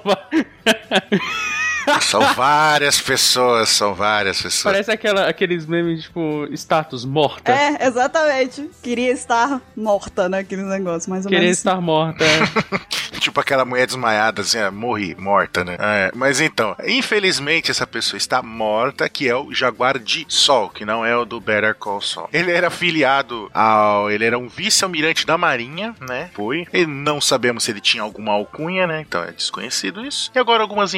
São várias pessoas, são várias pessoas. Parece aquela, aqueles memes, tipo, status morta. é, exatamente. Queria estar morta, né? Aquele negócio, mais ou Querer menos. assim. estar morta. é. [LAUGHS] Tipo aquela mulher desmaiada, assim, ah, morri, morta, né? É, mas então, infelizmente essa pessoa está morta, que é o Jaguar de Sol, que não é o do Better Call Saul. Ele era afiliado ao... Ele era um vice-almirante da Marinha, né? Foi. E não sabemos se ele tinha alguma alcunha, né? Então é desconhecido isso. E agora algumas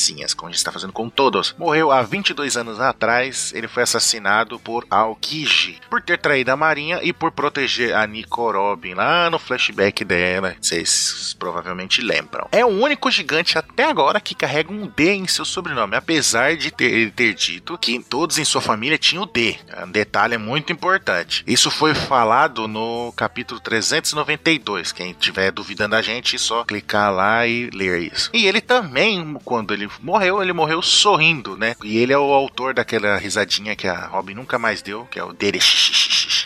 informaçõezinhas, como a gente está fazendo com todos. Morreu há 22 anos atrás, ele foi assassinado por Aokiji, por ter traído a Marinha e por proteger a Nico Robin lá no flashback dela. Vocês provavelmente lembram. É o único gigante até agora que carrega um D em seu sobrenome, apesar de ter, ter dito que todos em sua família tinham o D. Um detalhe muito importante. Isso foi falado no capítulo 392. Quem tiver duvidando da gente, é só clicar lá e ler isso. E ele também, quando ele morreu, ele morreu sorrindo, né? E ele é o autor daquela risadinha que a Robin nunca mais deu, que é o dele,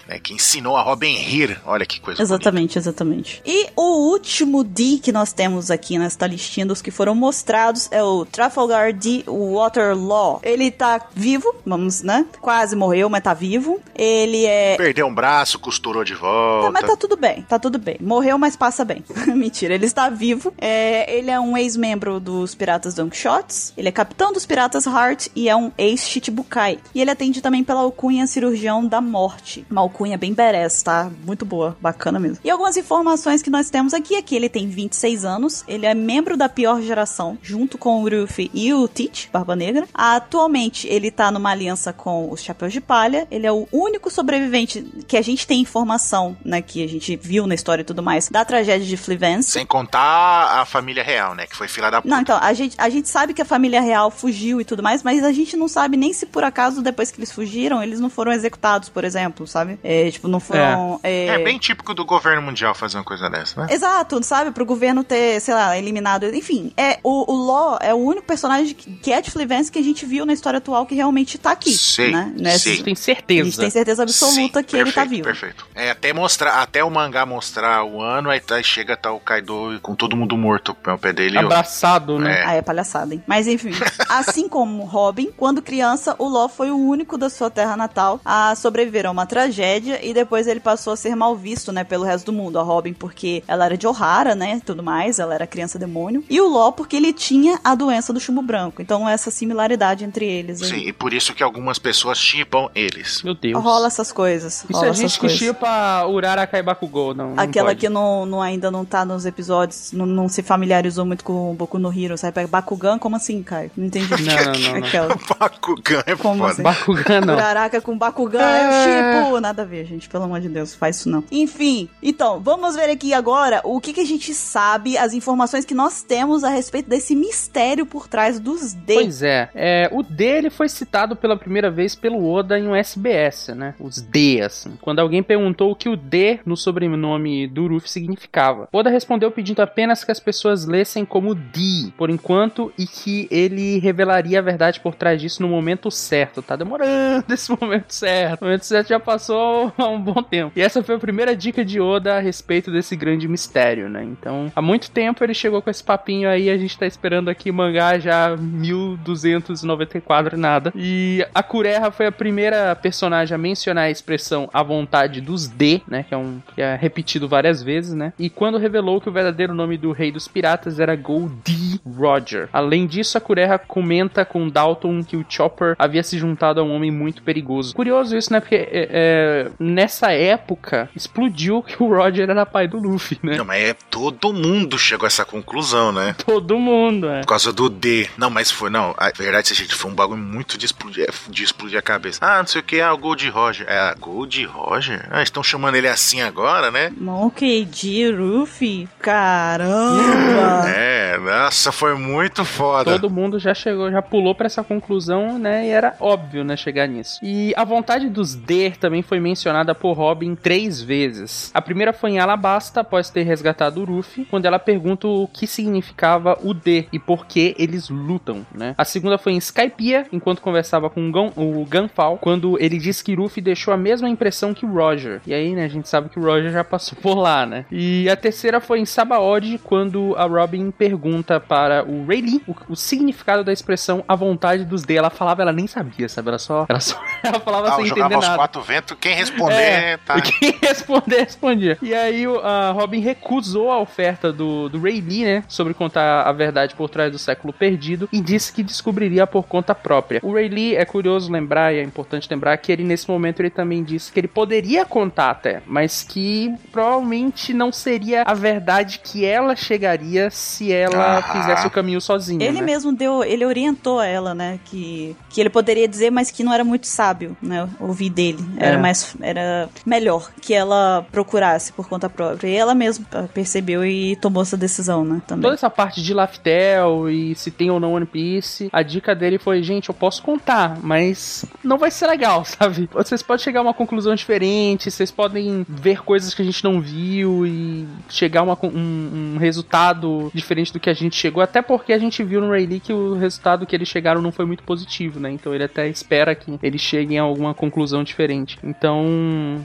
né? Que ensinou a Robin rir. Olha que coisa Exatamente, bonita. exatamente. E o último D que nós temos aqui nesta listinha dos que foram mostrados é o Trafalgar D Waterlaw. Ele tá vivo, vamos, né? Quase morreu, mas tá vivo. Ele é. Perdeu um braço, costurou de volta. Tá, mas tá tudo bem, tá tudo bem. Morreu, mas passa bem. [LAUGHS] Mentira, ele está vivo. É, ele é um ex-membro dos Piratas Quixotes. Ele é capitão dos Piratas Heart e é um ex-Chichibukai. E ele atende também pela alcunha cirurgião da morte. Uma alcunha bem badass, tá? Muito boa, bacana mesmo. E algumas informações que nós temos aqui é que ele tem 26 anos, ele é membro da pior geração, junto com o Ruffy e o Teach, Barba Negra. Atualmente, ele tá numa aliança com os Chapéus de Palha. Ele é o único sobrevivente que a gente tem informação, né, que a gente viu na história e tudo mais, da tragédia de Flivence. Sem contar a família real, né, que foi filha da puta. Não, então, a gente, a gente sabe que a família real fugiu e tudo mais, mas a gente não sabe nem se por acaso, depois que eles fugiram, eles não foram executados, por exemplo, sabe? É, tipo, não foram... É. É... é bem típico do governo mundial fazer uma coisa dessa, né? Exato, sabe? Pro governo ter, sei lá, eliminado... Enfim, é, o, o Law é o único personagem que é de Flivence que a gente viu na história atual que realmente tá aqui, sim, né? Nessa, sim. Tem certeza. A gente tem certeza absoluta sim, que perfeito, ele tá vivo. Perfeito. É, até mostrar, até o mangá mostrar o ano, aí tá, chega tá o Kaido com todo mundo morto o pé dele. Abraçado, né? É. Ah, é palhaçada, hein? Mas enfim, [LAUGHS] assim como Robin, quando criança, o Law foi o único da sua terra natal a sobreviver a uma tragédia e depois ele passou a ser mal visto, né, pelo resto do mundo. A Robin porque ela era de Ohara, né, tudo mais, ela era criança demônio. E o Law porque ele tinha a doença do chumbo branco. Então essa similaridade entre eles. Aí. Sim, e por isso que algumas pessoas chipam eles. Meu Deus. Rola essas coisas. Isso é gente que chipa Uraraka e Bakugou, não. Aquela não que não, não, ainda não tá nos episódios, não, não se familiarizou muito com o Boku no Hero, sabe? Bakugan, como assim, Caio? Não entendi. Não, não, não. [LAUGHS] Aquela. Bakugan é Como foda. assim? Bakugan não. Uraraka com Bakugan, é o tipo. Nada a ver, gente. Pelo amor de Deus, faz isso não. Enfim, então, vamos ver aqui agora o que, que a gente sabe, as informações que nós temos a respeito desse mistério por trás dos D. Pois é, é o D ele foi citado pela primeira vez pelo Oda em um SBS, né? Os D, assim. Quando alguém perguntou o que o D no sobrenome do Ruffy significava. Oda respondeu pedindo apenas que as pessoas lessem como D, por enquanto, e que ele revelaria a verdade por trás disso no momento certo. Tá demorando [LAUGHS] esse momento certo. O momento certo já passou [LAUGHS] há um bom tempo. E essa foi a primeira dica de Oda a respeito desse grande mistério, né? Então, há muito tempo ele chegou com esse papinho aí, a gente tá esperando aqui mangá já 1294 e nada. E a Kureha foi a primeira personagem a mencionar a expressão a vontade dos D, né? Que é um que é repetido várias vezes, né? E quando revelou que o verdadeiro nome do rei dos piratas era Goldie Roger. Além disso, a Kureha comenta com Dalton que o Chopper havia se juntado a um homem muito perigoso. Curioso isso, né? Porque é, é, nessa época explodiu que o Roger era pai do Luffy, né? Não, mas é, todo mundo chegou a essa conclusão, né? Todo mundo, é. Por causa do D. Não, mas foi, não, a verdade, gente, foi um bagulho muito de explodir, de explodir a cabeça. Ah, não sei o que, ah, o Gold Roger. É, a Gold Roger? Ah, estão chamando ele assim agora, né? Monkey D. Ruffy? Caramba! [LAUGHS] É, nossa, foi muito foda. Todo mundo já chegou, já pulou pra essa conclusão, né? E era óbvio, né, chegar nisso. E a vontade dos D também foi mencionada por Robin três vezes. A primeira foi em Alabasta, após ter resgatado o Ruffy, quando ela pergunta o que significava o D e por que eles lutam, né? A segunda foi em Skypiea, enquanto conversava com o, Gun, o Gunfall, quando ele disse que Ruffy deixou a mesma impressão que o Roger. E aí, né, a gente sabe que o Roger já passou por lá, né? E a terceira foi em Sabaody, quando a Robin pergunta para o Rayleigh o, o significado da expressão a vontade dos D. Ela falava, ela nem sabia, sabe? Ela só, ela, só, [LAUGHS] ela falava Ah, sem entender nada. quatro ventos, quem responder, É, tá. [LAUGHS] Quem responder, respondia. E aí o- a Robin recusou a oferta do, do Ray Lee, né? Sobre contar a verdade por trás do século perdido e disse que descobriria por conta própria. O Ray Lee é curioso lembrar, e é importante lembrar, que ele nesse momento ele também disse que ele poderia contar até, mas que provavelmente não seria a verdade que ela chegaria se ela Ah. fizesse o caminho sozinha. Ele né? mesmo deu, ele orientou ela, né, que, que ele poderia dizer, mas que não era muito sábio. sábio, né? Ouvir dele. Era É. mais. Era melhor que ela procurasse por conta própria. E ela mesma percebeu e tomou essa decisão, né? Também. Toda essa parte de Laftel e se tem ou não One Piece, a dica dele foi, gente, eu posso contar, mas não vai ser legal, [LAUGHS] sabe? Vocês podem chegar a uma conclusão diferente, vocês podem ver coisas que a gente não viu e chegar a uma um, um resultado diferente do que a gente chegou, até porque a gente viu no Rayleigh que o resultado que eles chegaram não foi muito positivo, né? Então ele até espera que eles cheguem a alguma conclusão diferente. Então,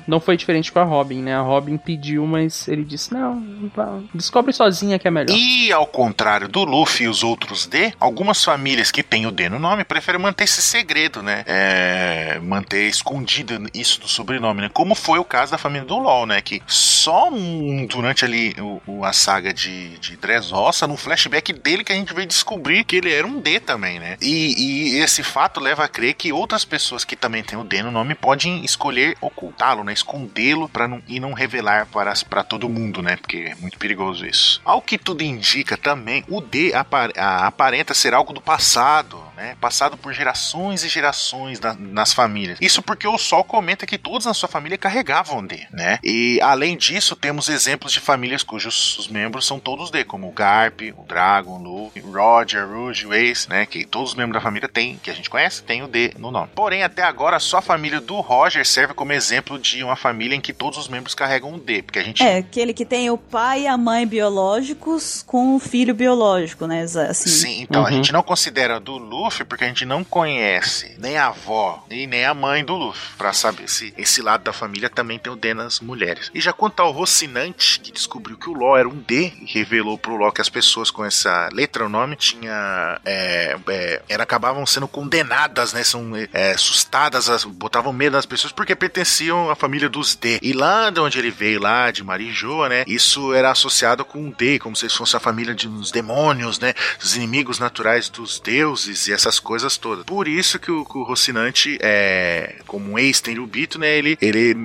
não foi diferente com a Robin, né? A Robin pediu, mas ele disse: "Não, descobre sozinha que é melhor". E ao contrário do Luffy e os outros D, algumas famílias que têm o D no nome preferem manter esse segredo, né? É, manter escondido isso do sobrenome, né? Como foi o caso da família do LOL, né? Que só um- durante ali o- a saga de, de Dressrosa, no flashback dele que a gente veio descobrir que ele era um D também, né? E, e esse fato leva a crer que outras pessoas que também têm o D no nome podem escolher ocultá-lo, né? Escondê-lo para não e não revelar para, para todo mundo, né? Porque é muito perigoso isso. Ao que tudo indica também, o D apar- a- aparenta ser algo do passado, né? Passado por gerações e gerações na- nas famílias. Isso porque o Sol comenta que todos na sua família carregavam D, né? E além disso, temos exemplos de famílias cujos os membros são todos D, como o Garp, o Dragon, o Luffy, o Roger, Rouge, o Ace, né? Que todos os membros da família têm, que a gente conhece, tem o D no nome. Porém, até agora, só a família do Roger serve como exemplo de uma família em que todos os membros carregam um D, porque a gente É, aquele que tem o pai e a mãe biológicos com o filho biológico, né? Assim. Sim, então a Uhum. gente não considera do Luffy porque a gente não conhece nem a avó e nem a mãe do Luffy pra saber se esse lado da família também tem o D nas mulheres. E já quanto ao Rocinante, que descobriu que o Law era um D e revelou pro Law que as pessoas com essa letra no nome tinha é, é, era, acabavam sendo condenadas, né? São é, assustadas, as- botavam medo nas pessoas porque pertenciam à família dos D. E lá de onde ele veio, lá de Marijoa, né? Isso era associado com D, como se fosse a família de uns demônios, né? Os inimigos naturais dos deuses e essas coisas todas. Por isso que o, o Rocinante, é, como um ex-Tenryubito, né? Ele, ele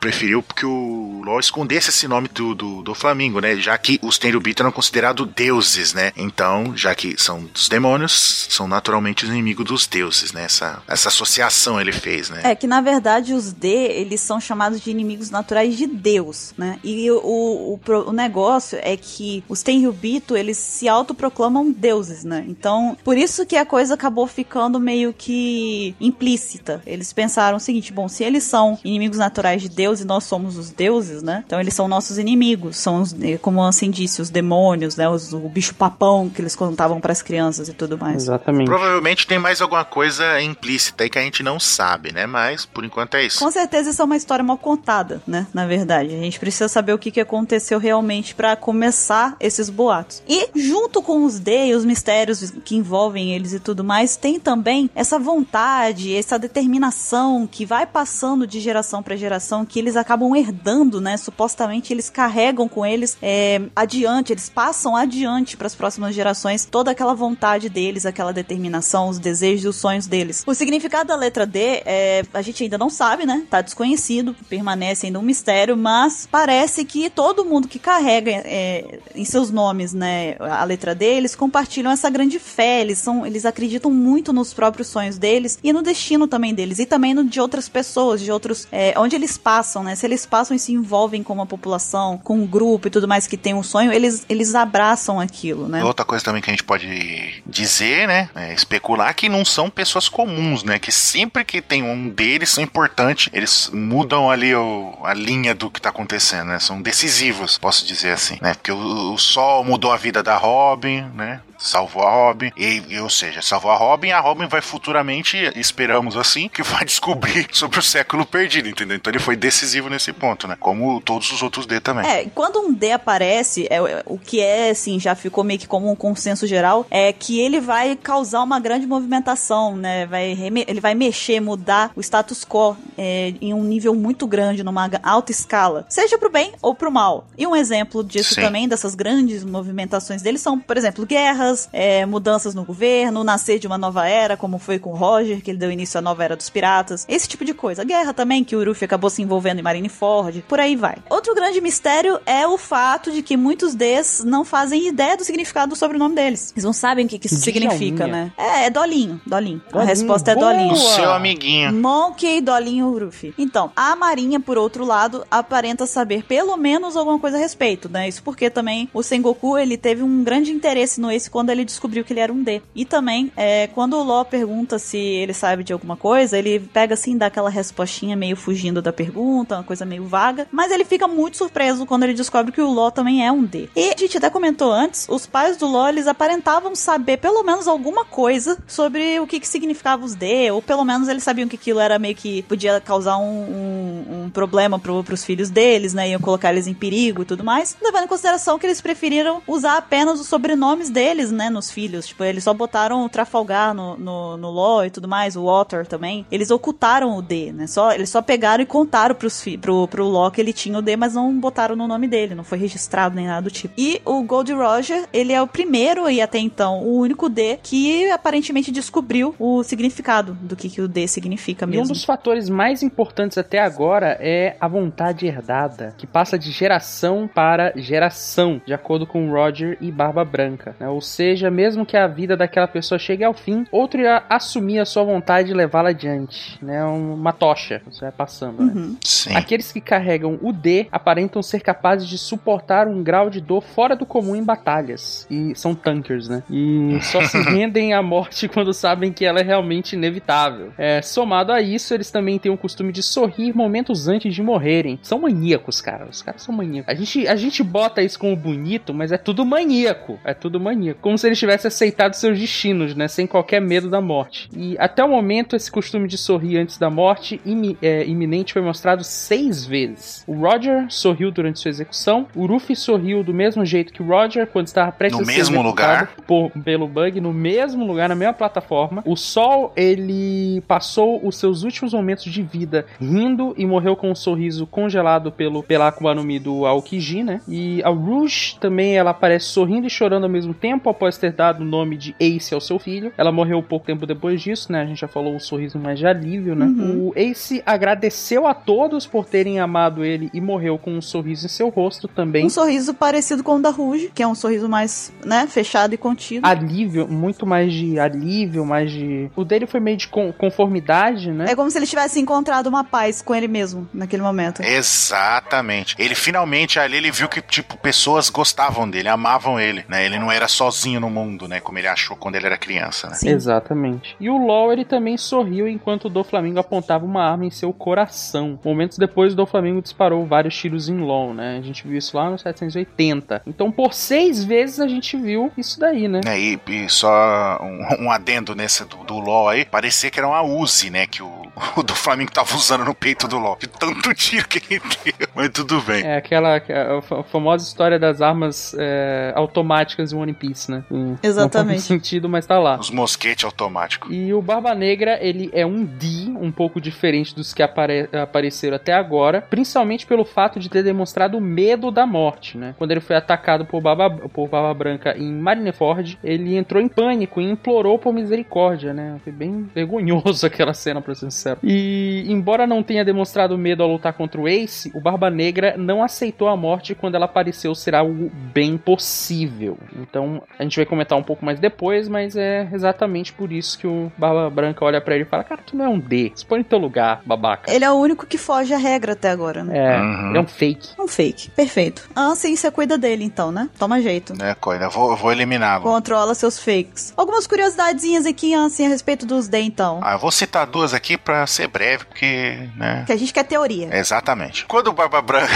preferiu que o LoL escondesse esse nome do, do, do Flamingo, né? Já que os Tenryubito eram considerados deuses, né? Então, já que são dos demônios, são naturalmente os inimigos dos deuses, né? Essa, essa associação ele fez, né? É que na verdade os D, eles são chamados de inimigos naturais de Deus, né? E o, o, o negócio é que os Tenryubito, eles se autoproclamam deuses, né? Então, por isso que a coisa acabou ficando meio que implícita. Eles pensaram o seguinte, bom, se eles são inimigos naturais de Deus e nós somos os deuses, né? Então eles são nossos inimigos, são os, eh, como assim disse, os demônios, né? Os, o bicho papão que eles contavam para as crianças e tudo mais. Exatamente. Provavelmente tem mais alguma coisa implícita aí que a gente não sabe, né? Mas por enquanto é isso. Com certeza isso é uma história mal contada, né? Na verdade, a gente precisa saber o que, que aconteceu realmente pra começar esses boatos. E junto com os D e os mistérios que envolvem eles e tudo mais, tem também essa vontade, essa determinação que vai passando de geração pra geração, que eles acabam herdando, né? Supostamente eles carregam com eles é, adiante, eles passam adiante para as próximas gerações toda aquela vontade deles, aquela determinação, os desejos e os sonhos deles. O significado da letra D é, a gente ainda não sabe, né? Tá desconhecido, permanece ainda um mistério, mas parece que todo mundo que carrega é, em seus nomes, né, a letra D, eles compartilham essa grande fé, eles são, eles acreditam muito nos próprios sonhos deles e no destino também deles e também no de outras pessoas, de outros, é, onde eles passam, né? Se eles passam e se envolvem com uma população, com um grupo e tudo mais que tem um sonho, eles eles abraçam aquilo, né? Outra coisa também que a gente pode dizer, né? É especular que não são pessoas comuns, né? Que sempre que tem um deles são importantes, eles mudam ali o- a linha do que tá acontecendo, né? São decisivos, posso dizer assim, né? Porque o, o Sol mudou a vida da Robin, né? Salvou a Robin, e, e, ou seja, salvou a Robin, a Robin vai futuramente, esperamos assim, que vai [LAUGHS] descobrir sobre o século perdido, entendeu? Então ele foi decisivo nesse ponto, né? Como todos os outros D também. É, quando um D aparece, é, é, o que é, assim, já ficou meio que como um consenso geral, é que ele vai causar uma grande movimentação, né? Vai ele vai mexer, mudar o status quo é, em um nível muito grande, numa alta escala. Seja pro bem ou pro mal. E um exemplo disso Sim. também, dessas grandes movimentações dele, são, por exemplo, guerras, é, mudanças no governo, nascer de uma nova era, como foi com o Roger, que ele deu início à nova era dos piratas, esse tipo de coisa. Guerra também, que o Ruffy acabou se envolvendo em Marineford, por aí vai. Outro grande mistério é o fato de que muitos Ds não fazem ideia do significado do sobrenome deles. Eles não sabem o que, que isso significa, né? É, é Dolinho, Dolinho. A Dolinho, resposta é boa! Dolinho. O seu amiguinho. Monkey, Dolinho, Ruffy. Então, a Marinha, por outro lado, aparenta saber pelo menos alguma coisa a respeito, né? Isso porque também o Sengoku, ele teve um grande interesse no Ace quando ele descobriu que ele era um D. E também, é, quando o Law pergunta se ele sabe de alguma coisa, ele pega assim, dá aquela respostinha meio fugindo da pergunta, uma coisa meio vaga, mas ele fica muito surpreso quando ele descobre que o Law também é um D. E a gente até comentou antes, os pais do Law, eles aparentavam saber pelo menos alguma coisa sobre o que, que significava os D, ou pelo menos eles sabiam que aquilo era meio que podia causar um, um, um problema pro, pros filhos deles, né? Iam colocar eles em perigo e tudo mais, levando em consideração que eles preferiram usar apenas os sobrenomes deles, né, nos filhos. Tipo, eles só botaram o Trafalgar no, no, no Law e tudo mais, o Water também. Eles ocultaram o D, né? Só, eles só pegaram e contaram pros fi, pro, pro Law que ele tinha o D, mas não botaram no nome dele, não foi registrado nem nada do tipo. E o Gold Roger, ele é o primeiro e até então o único D que aparentemente descobriu o significado do que, que o D significa E um mesmo. dos fatores mais importantes até agora é a vontade herdada, que passa de geração para geração, de acordo com Roger e Barba Branca. né? Ou seja, mesmo que a vida daquela pessoa chegue ao fim, outro irá assumir a sua vontade e levá-la adiante. Né? Uma tocha, você vai passando. Né? Uhum. Sim. Aqueles que carregam o D aparentam ser capazes de suportar um grau de dor fora do comum em batalhas. E são tankers, né? E [LAUGHS] só se rendem à morte quando sabem que ela é realmente inevitável. É, somado a isso, eles também têm o costume de sorrir momentos antes de morrerem. São maníacos, cara. Os caras são maníacos. A gente, a gente bota isso como bonito, mas é tudo maníaco. É tudo maníaco. Como se eles tivessem aceitado seus destinos, né? Sem qualquer medo da morte. E até o momento, esse costume de sorrir antes da morte imi- é, iminente foi mostrado seis vezes. O Roger sorriu durante sua execução. O Ruffy sorriu do mesmo jeito que o Roger quando estava prestes No a ser mesmo lugar? por- pelo bug, no mesmo lugar, na mesma plataforma. O Sol, ele passou os seus últimos momentos de vida rindo e morreu com um sorriso congelado pelo, pela Akuma no Mi do Aokiji, né? E a Rouge também, ela aparece sorrindo e chorando ao mesmo tempo após ter dado o nome de Ace ao seu filho. Ela morreu pouco tempo depois disso, né? A gente já falou o sorriso mais de alívio, né? Uhum. O Ace agradeceu a todos por terem amado ele e morreu com um sorriso em seu rosto também. Um sorriso parecido com o da Rouge, que é um sorriso mais, né, fechado e contido. alívio, muito mais de alívio, mais de. O dele foi meio de con- conformidade, né? É como se ele tivesse encontrado uma paz com ele mesmo naquele momento. Exatamente. Ele finalmente ali ele viu que tipo pessoas gostavam dele, amavam ele, né? Ele não era sozinho no mundo, né? Como ele achou quando ele era criança, né? Sim. Exatamente. E o LOL ele também sorriu enquanto o do Flamengo apontava uma arma em seu coração. Momentos depois, o do Flamengo disparou vários tiros em LOL, né? A gente viu isso lá no 780. Então, por seis vezes a gente viu isso daí, né? É, e, e só um, um adendo nesse do, do LOL aí, parecia que era uma Uzi, né? Que o, [LAUGHS] o do Flamengo tava usando no peito do LOL. De tanto tiro que ele deu. Mas tudo bem. É aquela a fa- famosa história das armas é, automáticas em One Piece, né? Hum, Exatamente. Não faz sentido, mas tá lá. Os mosquetes automáticos. E o Barba Negra, ele é um D, um pouco diferente dos que apare- apareceram até agora, principalmente pelo fato de ter demonstrado medo da morte, né? Quando ele foi atacado por Barba, por Barba Branca em Marineford, ele entrou em pânico e implorou por misericórdia, né? Foi bem vergonhoso [LAUGHS] aquela cena, pra ser sincero. E, embora não tenha demonstrado medo ao lutar contra o Ace, o Barba Negra não aceitou a morte quando ela pareceu ser algo bem possível. Então, a gente vai comentar um pouco mais depois, mas é exatamente por isso que o Barba Branca olha pra ele e fala: Cara, tu não é um D, se põe no teu lugar, babaca. Ele é o único que foge à regra até agora, né? É, Uhum. ele é um fake. Um fake. Perfeito. Ansem, você cuida dele então, né? Toma jeito. Né, coisa? Vou, vou eliminá-lo. Controla seus fakes. Algumas curiosidadezinhas aqui, Ansem, a respeito dos D, então. Ah, eu vou citar duas aqui pra ser breve, porque, né? Que a gente quer teoria. Exatamente. Quando o Barba Branca,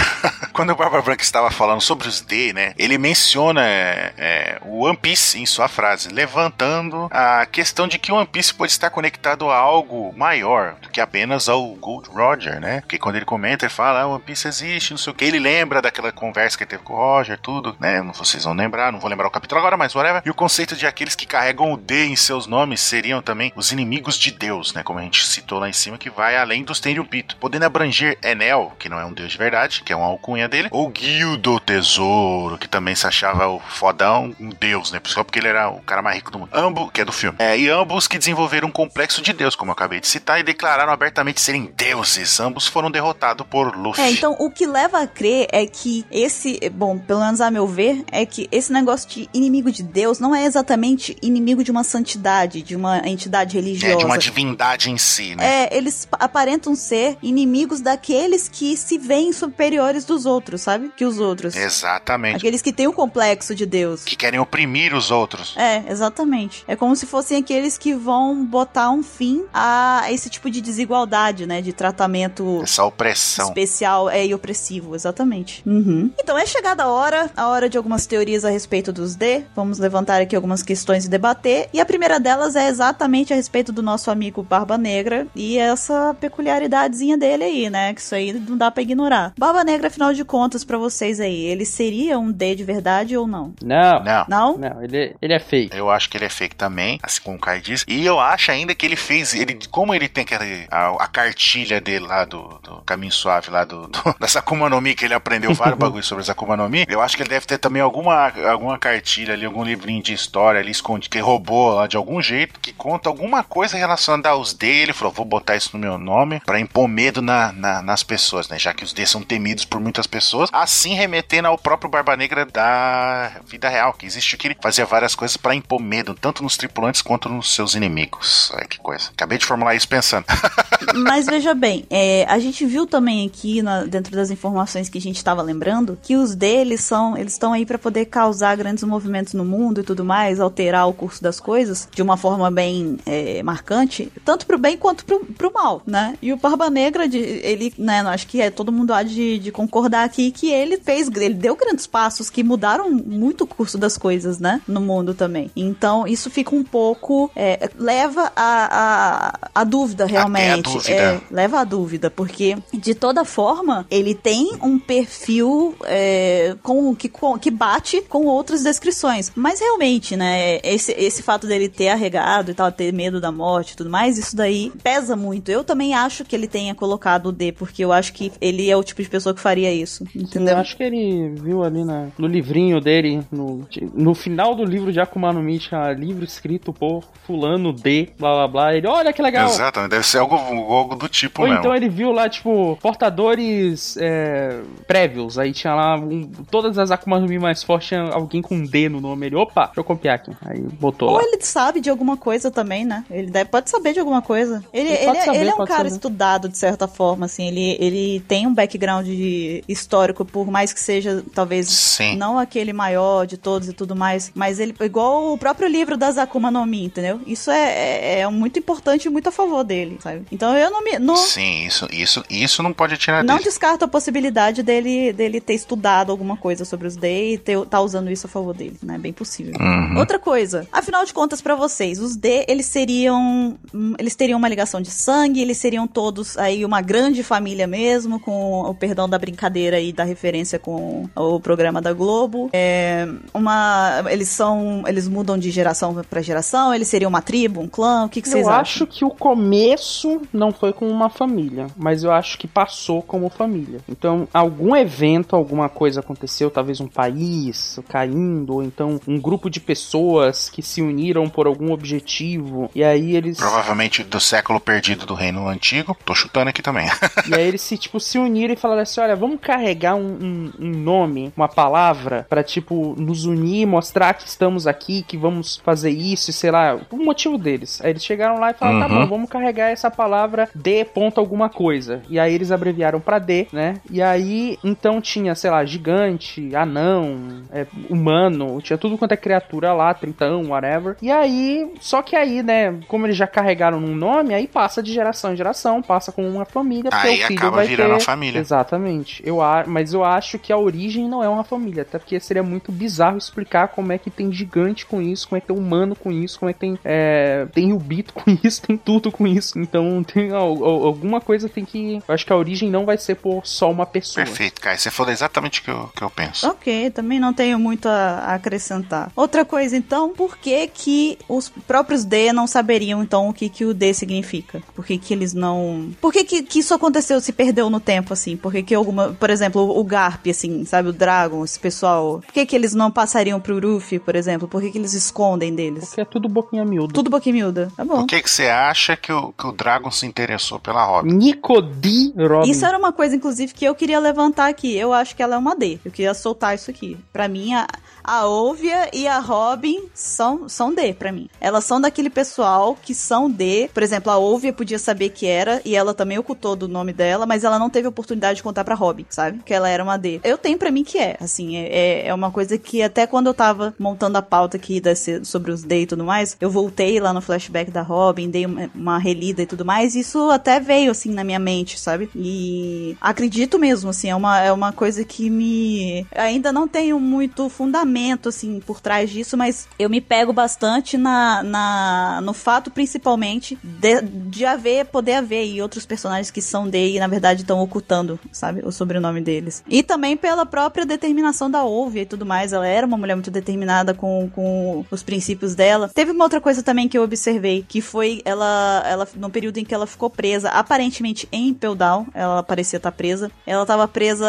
quando o Barba Branca estava falando sobre os D, né, ele menciona é, é, o One Piece em sua frase, levantando a questão de que o One Piece pode estar conectado a algo maior do que apenas ao Gold Roger, né? Porque quando ele comenta, ele fala, ah, One Piece existe, não sei o que, ele lembra daquela conversa que ele teve com o Roger, tudo, né? Vocês vão lembrar, não vou lembrar o capítulo agora, mas whatever. E o conceito de aqueles que carregam o D em seus nomes seriam também os inimigos de Deus, né? Como a gente citou lá em cima, que vai além dos Tenryubito, podendo abranger Enel, que não é um deus de verdade, que é uma alcunha dele. O Guil do Tesouro, que também se achava o fodão, um deus, né? Só porque ele era o cara mais rico do mundo. Ambos, que é do filme. É, e ambos que desenvolveram um complexo de deus, como eu acabei de citar, e declararam abertamente serem deuses. Ambos foram derrotados por Luffy. É, então o que leva a crer é que esse, bom, pelo menos a meu ver, é que esse negócio de inimigo de Deus não é exatamente inimigo de uma santidade, de uma entidade religiosa. É, de uma divindade em si, né? É, eles aparentam ser inimigos daqueles que se veem superiores dos outros, sabe? Que os outros. Exatamente. Aqueles que têm um complexo de Deus. Que querem oprimir os outros. É, exatamente. É como se fossem aqueles que vão botar um fim a esse tipo de desigualdade, né? De tratamento. Essa opressão. Especial é, e opressivo, exatamente. Uhum. Então é chegada a hora, a hora de algumas teorias a respeito dos D. Vamos levantar aqui algumas questões e debater. E a primeira delas é exatamente a respeito do nosso amigo Barba Negra e essa peculiaridadezinha dele aí, né? Que isso aí não dá pra ignorar. Barba Negra, afinal de contas, para vocês aí, ele seria um D de verdade ou não? Não. Não. Não? Não, ele, ele é fake. Eu acho que ele é fake também, assim como o Kai disse. E eu acho ainda que ele fez. Ele, como ele tem aquele, a, a cartilha dele lá do, do Caminho Suave, lá do, do [LAUGHS] dessa Akuma no Mi, que ele aprendeu vários [LAUGHS] bagulhos sobre essa Akuma no Mi, eu acho que ele deve ter também alguma, alguma cartilha ali, algum livrinho de história ali escondido, que roubou lá de algum jeito, que conta alguma coisa relacionada aos D. Ele falou: vou botar isso no meu nome para impor medo na, na, nas pessoas, né? Já que os D são temidos por muitas pessoas, assim remetendo ao próprio Barba Negra da vida real, que existe que ele fazia várias coisas para impor medo, tanto nos tripulantes quanto nos seus inimigos. Olha que coisa. Acabei de formular isso pensando. [LAUGHS] Mas veja bem, é, a gente viu também aqui na- dentro das informações que a gente estava lembrando que os deles são, eles estão aí para poder causar grandes movimentos no mundo e tudo mais, alterar o curso das coisas de uma forma bem é, marcante, tanto pro bem quanto pro, pro mal, né? E o Barba Negra, de, ele, né, acho que é, todo mundo há de, de concordar aqui que ele fez, ele deu grandes passos que mudaram muito o curso das coisas, né, no mundo também. Então isso fica um pouco, é, leva a, a, a dúvida realmente. dúvida. É, leva a dúvida, porque de toda forma ele tem um perfil é, com, que, com- que bate com outras descrições. Mas realmente, né, esse, esse fato dele ter arregado e tal, ter medo da morte e tudo mais, isso daí pesa muito. Eu também acho que ele tenha colocado o D, porque eu acho que ele é o tipo de pessoa que faria isso. Entendeu? Eu acho que ele viu ali na, no livrinho dele, no, no final do livro de Akuma no Mi, tinha livro escrito por fulano D, blá blá blá. Ele, olha que legal. Exatamente, deve ser algo, algo do tipo Ou mesmo. então ele viu lá, tipo, portadores é, prévios. Aí tinha lá um- todas as Akuma no Mi mais fortes, tinha alguém com D no nome. Ele, opa, deixa eu copiar aqui. Aí botou Ou lá. ele sabe de alguma coisa também, né? Ele deve, pode saber de alguma coisa. Ele, Ele ele, é- saber, ele é um cara saber. estudado, de certa forma, assim. Ele, ele tem um background de- histórico, por mais que seja, talvez, Sim. não aquele maior de todos e tudo mais. Mas ele, igual o próprio livro das Akuma no Mi, entendeu? Isso é, é, é muito importante e muito a favor dele, sabe? Então eu não me. Não, Sim, isso, isso, isso não pode tirar não dele. descarto a possibilidade dele, dele ter estudado alguma coisa sobre os D e ter, tá usando isso a favor dele, né? Bem possível. Uhum. Outra coisa, afinal de contas, pra vocês, os D, eles seriam. Eles teriam uma ligação de sangue, eles seriam todos aí uma grande família mesmo, com o perdão da brincadeira e da referência com o programa da Globo. É, uma. Eles são. Eles mudam de geração pra geração, eles seriam uma tribo, um clã, o que, que vocês eu acham? acho que o começo não foi com uma família, mas eu acho que passou como família. Então, algum evento, alguma coisa aconteceu, talvez um país caindo, ou então um grupo de pessoas que se uniram por algum objetivo, e aí eles. Provavelmente do século perdido do reino antigo. Tô chutando aqui também. E aí eles se, tipo, se uniram e falaram assim: olha, vamos carregar um, um- um nome, uma palavra, pra, tipo, nos unir, mostrar que estamos aqui, que vamos fazer isso, e sei lá, o motivo deles. Aí eles chegaram lá e falaram: tá Uhum. bom, vamos carregar essa palavra D ponto alguma coisa. E aí eles abreviaram pra D, né? E aí, então tinha, sei lá, gigante, anão, é, humano, tinha tudo quanto é criatura lá, tritão, whatever. E aí, só que aí, né, como eles já carregaram num nome, aí passa de geração em geração, passa com uma família, porque Aí o filho acaba vai virando ter... a família. Exatamente. Eu a... Mas eu acho que a origem não é uma família, até porque seria muito bizarro explicar como é que tem gigante com isso, como é que tem humano com isso, como é que tem é... tem Rubito [LAUGHS] com isso, tem tudo com isso. Então tem al- al- alguma coisa tem que... Eu acho que a origem não vai ser por só uma pessoa. Perfeito, Kai. Você falou exatamente o que eu, que eu penso. Ok, também não tenho muito a a acrescentar. Outra coisa, então, por que que os próprios D não saberiam, então, o que que o D significa? Por que que eles não... Por que que, que isso aconteceu, se perdeu no tempo, assim? Por que que alguma... Por por exemplo, o Garp, assim, sabe? O Dragon, esse pessoal. Por que, que eles não passariam pro Ruffy, por exemplo? Por que, que eles escondem deles? Porque é tudo boquinha miúda. Tudo boquinha miúda. Tá bom. Por que, que você acha que o, que o Dragon se interessou pela Robin? Nicodi Robin. Isso era uma coisa, inclusive, que eu queria levantar aqui. Eu acho que ela é uma D. Eu queria soltar isso aqui. Pra mim, a, a Ovia e a Robin são, são D pra mim. Elas são daquele pessoal que são D. Por exemplo, a Ovia podia saber que era e ela também ocultou do nome dela, mas ela não teve oportunidade de contar pra Robin, sabe? Que ela era uma D. Eu tenho pra mim que é. Assim, é, é uma coisa que até quando eu tava montando a pauta aqui desse, sobre os D e tudo mais, eu voltei lá no flashback da Robin, dei uma, uma relida e tudo mais, e isso até veio assim na minha mente, sabe? E acredito mesmo, assim, é uma, é uma coisa que me. Ainda não tenho muito fundamento, assim, por trás disso, mas eu me pego bastante na, na no fato, principalmente, de, de haver, poder haver e outros personagens que são D e, na verdade, estão ocultando, sabe, o sobrenome deles. E também pela própria determinação da Ovia e tudo mais. Ela era uma mulher muito determinada com, com os princípios dela. Teve uma outra coisa também que eu observei, que foi ela, ela no período em que ela ficou presa, aparentemente em Down, ela parecia estar presa. Ela estava presa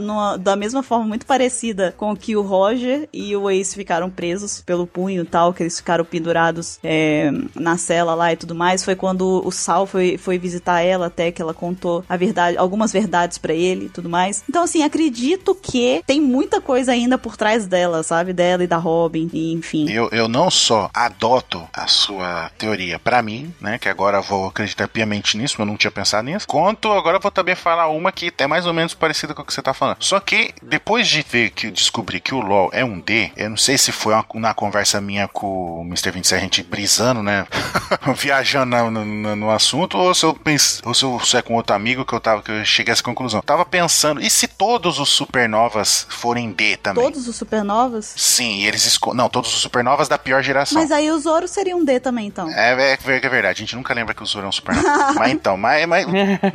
numa, da mesma forma muito parecida com que o Roger e o Ace ficaram presos pelo punho e tal, que eles ficaram pendurados é, na cela lá e tudo mais. Foi quando o Sal foi, foi visitar ela até que ela contou a verdade, algumas verdades para ele e tudo mais. Então, assim, acredito que tem muita coisa ainda por trás dela, sabe? Dela e da Robin, e, enfim. Eu, eu não só adoto a sua teoria pra mim, né? Que agora vou acreditar piamente nisso, eu não tinha pensado nisso. Quanto agora vou também falar uma que é mais ou menos parecida com o que você tá falando. Só que depois de ver que descobri que o LoL é um D, eu não sei se foi uma, na conversa minha com o Mr. 27, a gente brisando, né? [LAUGHS] Viajando no, no, no, assunto, ou se eu pense, ou se eu se é com outro amigo que eu tava, que eu cheguei a essa conclusão. Eu tava pensando, e se todos os supernovas forem D também? Todos os supernovas? Sim, eles esco... Não, todos os supernovas da pior geração. Mas aí o Zoro seria um D também, então. É, é, é verdade, a gente nunca lembra que o Zoro é um supernova. [LAUGHS] mas então, mas, mas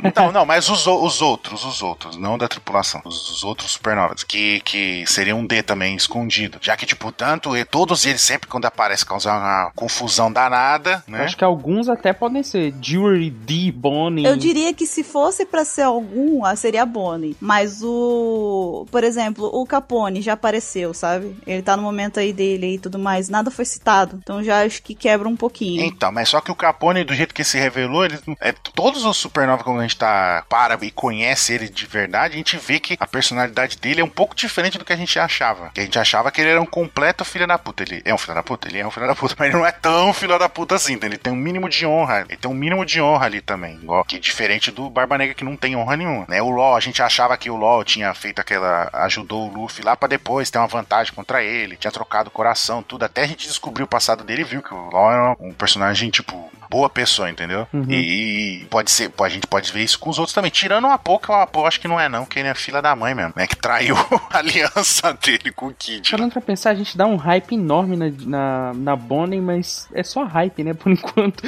então, não, mas os, os outros, os outros, não da tripulação, os, os outros supernovas, que, que seriam um D também escondido. Já que, tipo, tanto e todos eles sempre quando aparece causar uma confusão danada, né? Eu acho que alguns até podem ser Jewelry D, Bonnie. Eu diria que se fosse para ser algum, seria Bonnie. Mas o. Por exemplo, o Capone já apareceu, sabe? Ele tá no momento aí dele e tudo mais. Nada foi citado. Então já acho que quebra um pouquinho. Então, mas só que o Capone, do jeito que se revelou, ele, é, todos os Supernova, quando a gente tá para e conhece ele de verdade, a gente vê que a personalidade dele é um pouco diferente do que a gente achava. Que a gente achava que ele era um completo filho da puta. Ele é um filho da puta? Ele é um filho da puta, [LAUGHS] mas ele não é tão filho da puta assim. Então ele tem um mínimo de honra. Ele tem um mínimo de honra ali também. Igual que diferente do Barba Negra que não tem honra nenhuma. Né? O LOL, a gente achava que o LOL tinha feito aquela. ajudou o Luffy lá para depois ter uma vantagem contra ele. Tinha trocado o coração, tudo. Até a gente descobriu o passado dele e viu que o LOL era um personagem, tipo, boa pessoa, entendeu? Uhum. E, e, pode ser, a gente pode ver isso com os outros também. Tirando uma pouco, eu acho que não é não, que ele é filha da mãe mesmo, né? Que traiu [LAUGHS] a aliança dele com o Kid. Parando pra pensar, a gente dá um hype enorme na, na, na Bonnie, mas é só hype, né? Por [LAUGHS] enquanto.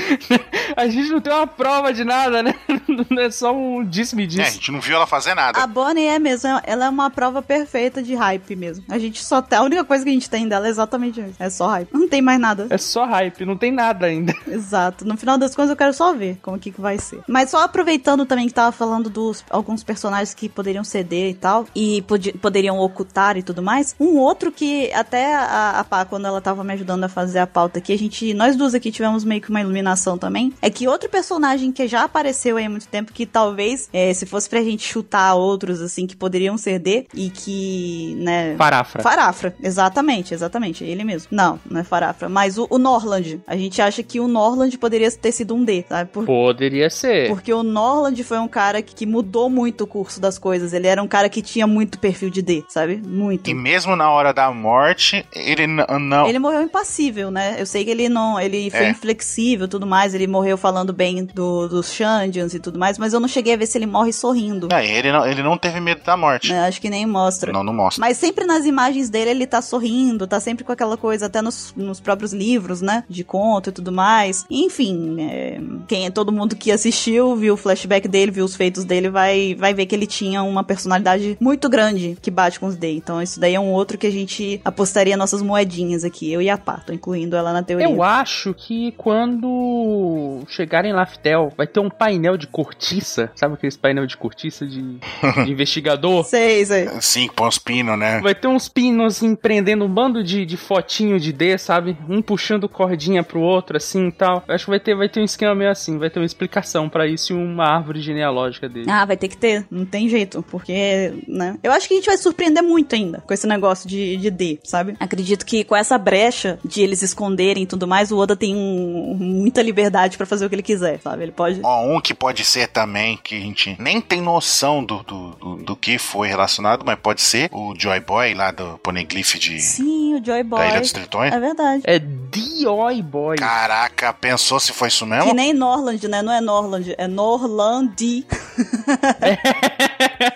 a gente não tem uma prova de nada, né? Não [LAUGHS] é só um disse-me disse. É, a gente não viu ela fazer nada. A Bonnie é mesmo, ela é uma prova perfeita de hype mesmo. A gente só tem, a única coisa que a gente tem dela é exatamente isso. É só hype. Não tem mais nada. É só hype, não tem nada ainda. Exato no final das contas eu quero só ver como que, que vai ser. Mas só aproveitando também que tava falando dos alguns personagens que poderiam ceder e tal, e pod poderiam ocultar e tudo mais. Um outro que até a, a Pá, quando ela tava me ajudando a fazer a pauta aqui, a gente, nós duas aqui tivemos meio que uma iluminação também, é que outro personagem que já apareceu aí há muito tempo, que talvez, é, se fosse pra gente chutar outros, assim, que poderiam ceder e que, né... Farafra. Farafra, exatamente, exatamente, ele mesmo. Não, não é Farafra, mas o, o Norland. A gente acha que o Norland poderia poderia ter sido um D, sabe? Por... Poderia ser. Porque o Norland foi um cara que mudou muito o curso das coisas. Ele era um cara que tinha muito perfil de D, sabe? Muito. E mesmo na hora da morte, ele não. Ele morreu impassível, né? Eu sei que ele não. Ele foi é. inflexível tudo mais. Ele morreu falando bem do, dos Shandians e tudo mais. Mas eu não cheguei a ver se ele morre sorrindo. É, ele não, ele não teve medo da morte. É, acho que nem mostra. Não, não mostra. Mas sempre nas imagens dele, ele tá sorrindo, tá sempre com aquela coisa, até nos, nos próprios livros, né? De conto e tudo mais. Enfim, enfim, é, quem todo mundo que assistiu, viu o flashback dele, viu os feitos dele, vai, vai ver que ele tinha uma personalidade muito grande que bate com os D. Então isso daí é um outro que a gente apostaria nossas moedinhas aqui, eu e a Pá, tô incluindo ela na teoria. Eu acho que quando chegarem em Laftel, vai ter um painel de cortiça, sabe aqueles painel de cortiça de, [LAUGHS] de investigador? Sei, sei. Sim, põe os pinos, né? Vai ter uns pinos assim, prendendo um bando de, de fotinho de D, sabe? Um puxando cordinha pro outro, assim e tal. Eu acho que vai ter, vai ter um esquema meio assim, vai ter uma explicação para isso e uma árvore genealógica dele. Ah, vai ter que ter, não tem jeito, porque, né? Eu acho que a gente vai surpreender muito ainda com esse negócio de, de D, sabe? Acredito que com essa brecha de eles esconderem e tudo mais, o Oda tem um, muita liberdade para fazer o que ele quiser, sabe? Ele pode. Ó, um que pode ser também, que a gente nem tem noção do, do, do, do que foi relacionado, mas pode ser o Joy Boy lá do Poneglyph de. Sim, o Joy Boy. Da Ilha dos Tritões. É verdade. É D.O.I. Boy. Caraca, pensou se foi isso mesmo? Que nem Norland, né? Não é Norland, é Norlandi. [LAUGHS]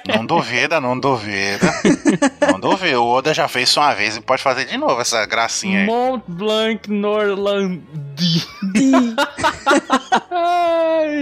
Não duvida, não duvida. não duvida. O Oda já fez isso uma vez e pode fazer de novo essa gracinha aí. Mont Blanc Norlandi. [LAUGHS]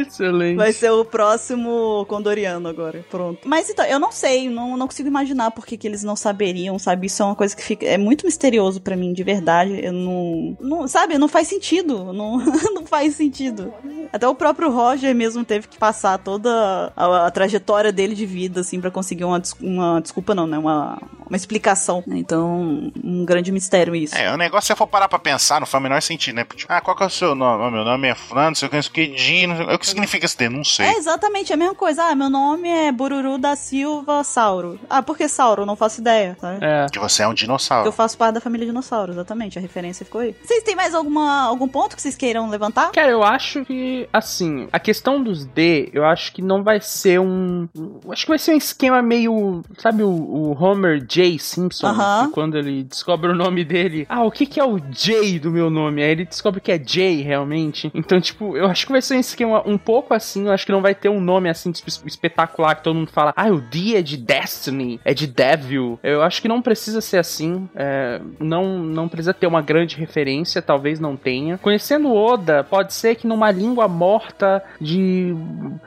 excelente. Vai ser o próximo Condoriano agora. Pronto. Mas então, eu não sei, não, não consigo imaginar por que, que eles não saberiam, sabe? Isso é uma coisa que fica. É muito misterioso para mim, de verdade. Eu não. não sabe? Não faz sentido. Não, [LAUGHS] não faz sentido. Até o próprio Roger mesmo teve que passar toda a, a trajetória dele de vida, assim, para conseguir uma, uma desculpa, não, né? Uma, uma explicação. Então, um grande mistério isso. É, o negócio, se eu for parar pra pensar, não faz o menor sentido, né? Tipo, ah, qual que é o seu nome? Meu nome é Fulano, não sei o que, não sei o que, Di, não sei, o que significa esse D? Não sei. É exatamente a mesma coisa. Ah, meu nome é Bururu da Silva Sauro. Ah, por que Sauro? Não faço ideia, sabe? É. Que você é um dinossauro. Eu faço parte da família dinossauro, exatamente. A referência ficou aí. Vocês têm mais alguma, algum ponto que vocês queiram levantar? Cara, eu acho que, assim, a questão dos D, eu acho que não vai ser um. Acho que vai ser um esquema meio. Sabe o, o Homer J. Simpson? Aham. que Quando ele descobre o nome dele. Ah, o que, que é o J do meu nome? Aí ele descobre que é J realmente. Então, tipo, eu acho que vai ser um esquema um pouco assim. Eu acho que não vai ter um nome assim espetacular que todo mundo fala. Ah, o D é de Destiny, é de Devil. Eu acho que não precisa ser assim. É, não, não precisa ter uma grande referência, talvez não tenha. Conhecendo o Oda, pode ser que numa língua morta de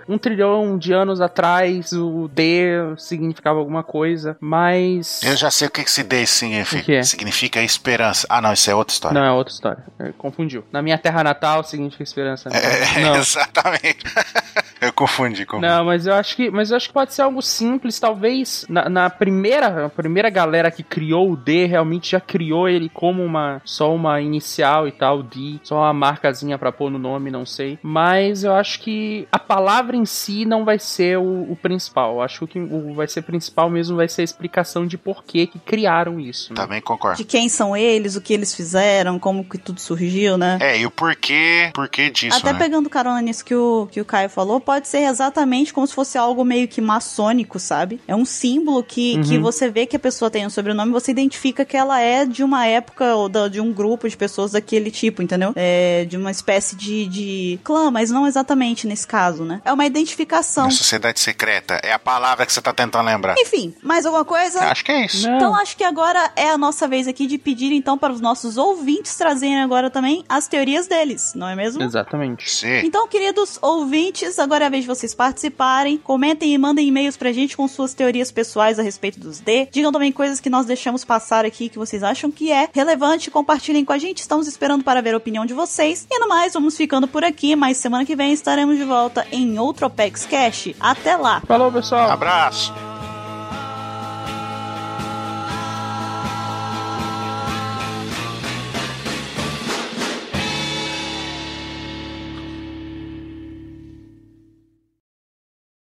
um trilhão de anos atrás o D significava alguma coisa, mas. Eu já sei o que esse D significa. O é? Significa esperança. Ah, não, isso é outra história. Não, é outra história. É, confundiu. Na minha terra natal significa esperança. né? É, Não. [LAUGHS] exatamente. [LAUGHS] eu confundi com Não, mas eu acho que, mas eu acho que pode ser algo simples, talvez na, na primeira, a primeira galera que criou o D realmente já criou ele como uma só uma inicial e tal, D, só uma marcazinha pra pôr no nome, não sei. Mas eu acho que a palavra em si não vai ser o, o principal. Eu acho que o que vai ser principal mesmo vai ser a explicação de por que que criaram isso. né? Também concordo. De quem são eles, o que eles fizeram, como que tudo surgiu, né? É, e o porquê, porquê disso, Até né? pegando carona nisso que o, que o Caio falou, pode ser exatamente como se fosse algo meio que maçônico, sabe? É um símbolo que, que você vê que a pessoa tem um sobrenome, você identifica que ela é de uma época ou da- de um grupo de pessoas daquele tipo, entendeu? É de uma espécie de, de clã, mas não exatamente nesse caso, né? É uma identificação. Na sociedade secreta. É a palavra que você tá tentando lembrar. Enfim, mais alguma coisa? Acho que é isso. Não. Então acho que agora é a nossa vez aqui de pedir então para os nossos ouvintes trazerem agora também as teorias deles, não é mesmo? Exatamente. Sim. Então, queridos ouvintes, agora é a vez de vocês participarem. Comentem e mandem e-mails pra gente com suas teorias pessoais a respeito dos D. Digam também coisas que nós deixamos passar aqui que vocês acham que é relevante. Compartilhem com a gente. Estamos esperando para ver a opinião de vocês. E no mais, vamos ficando por aqui. Mas semana que vem estaremos de volta em outro Opex Cash. Até lá! Falou, pessoal. Abraço.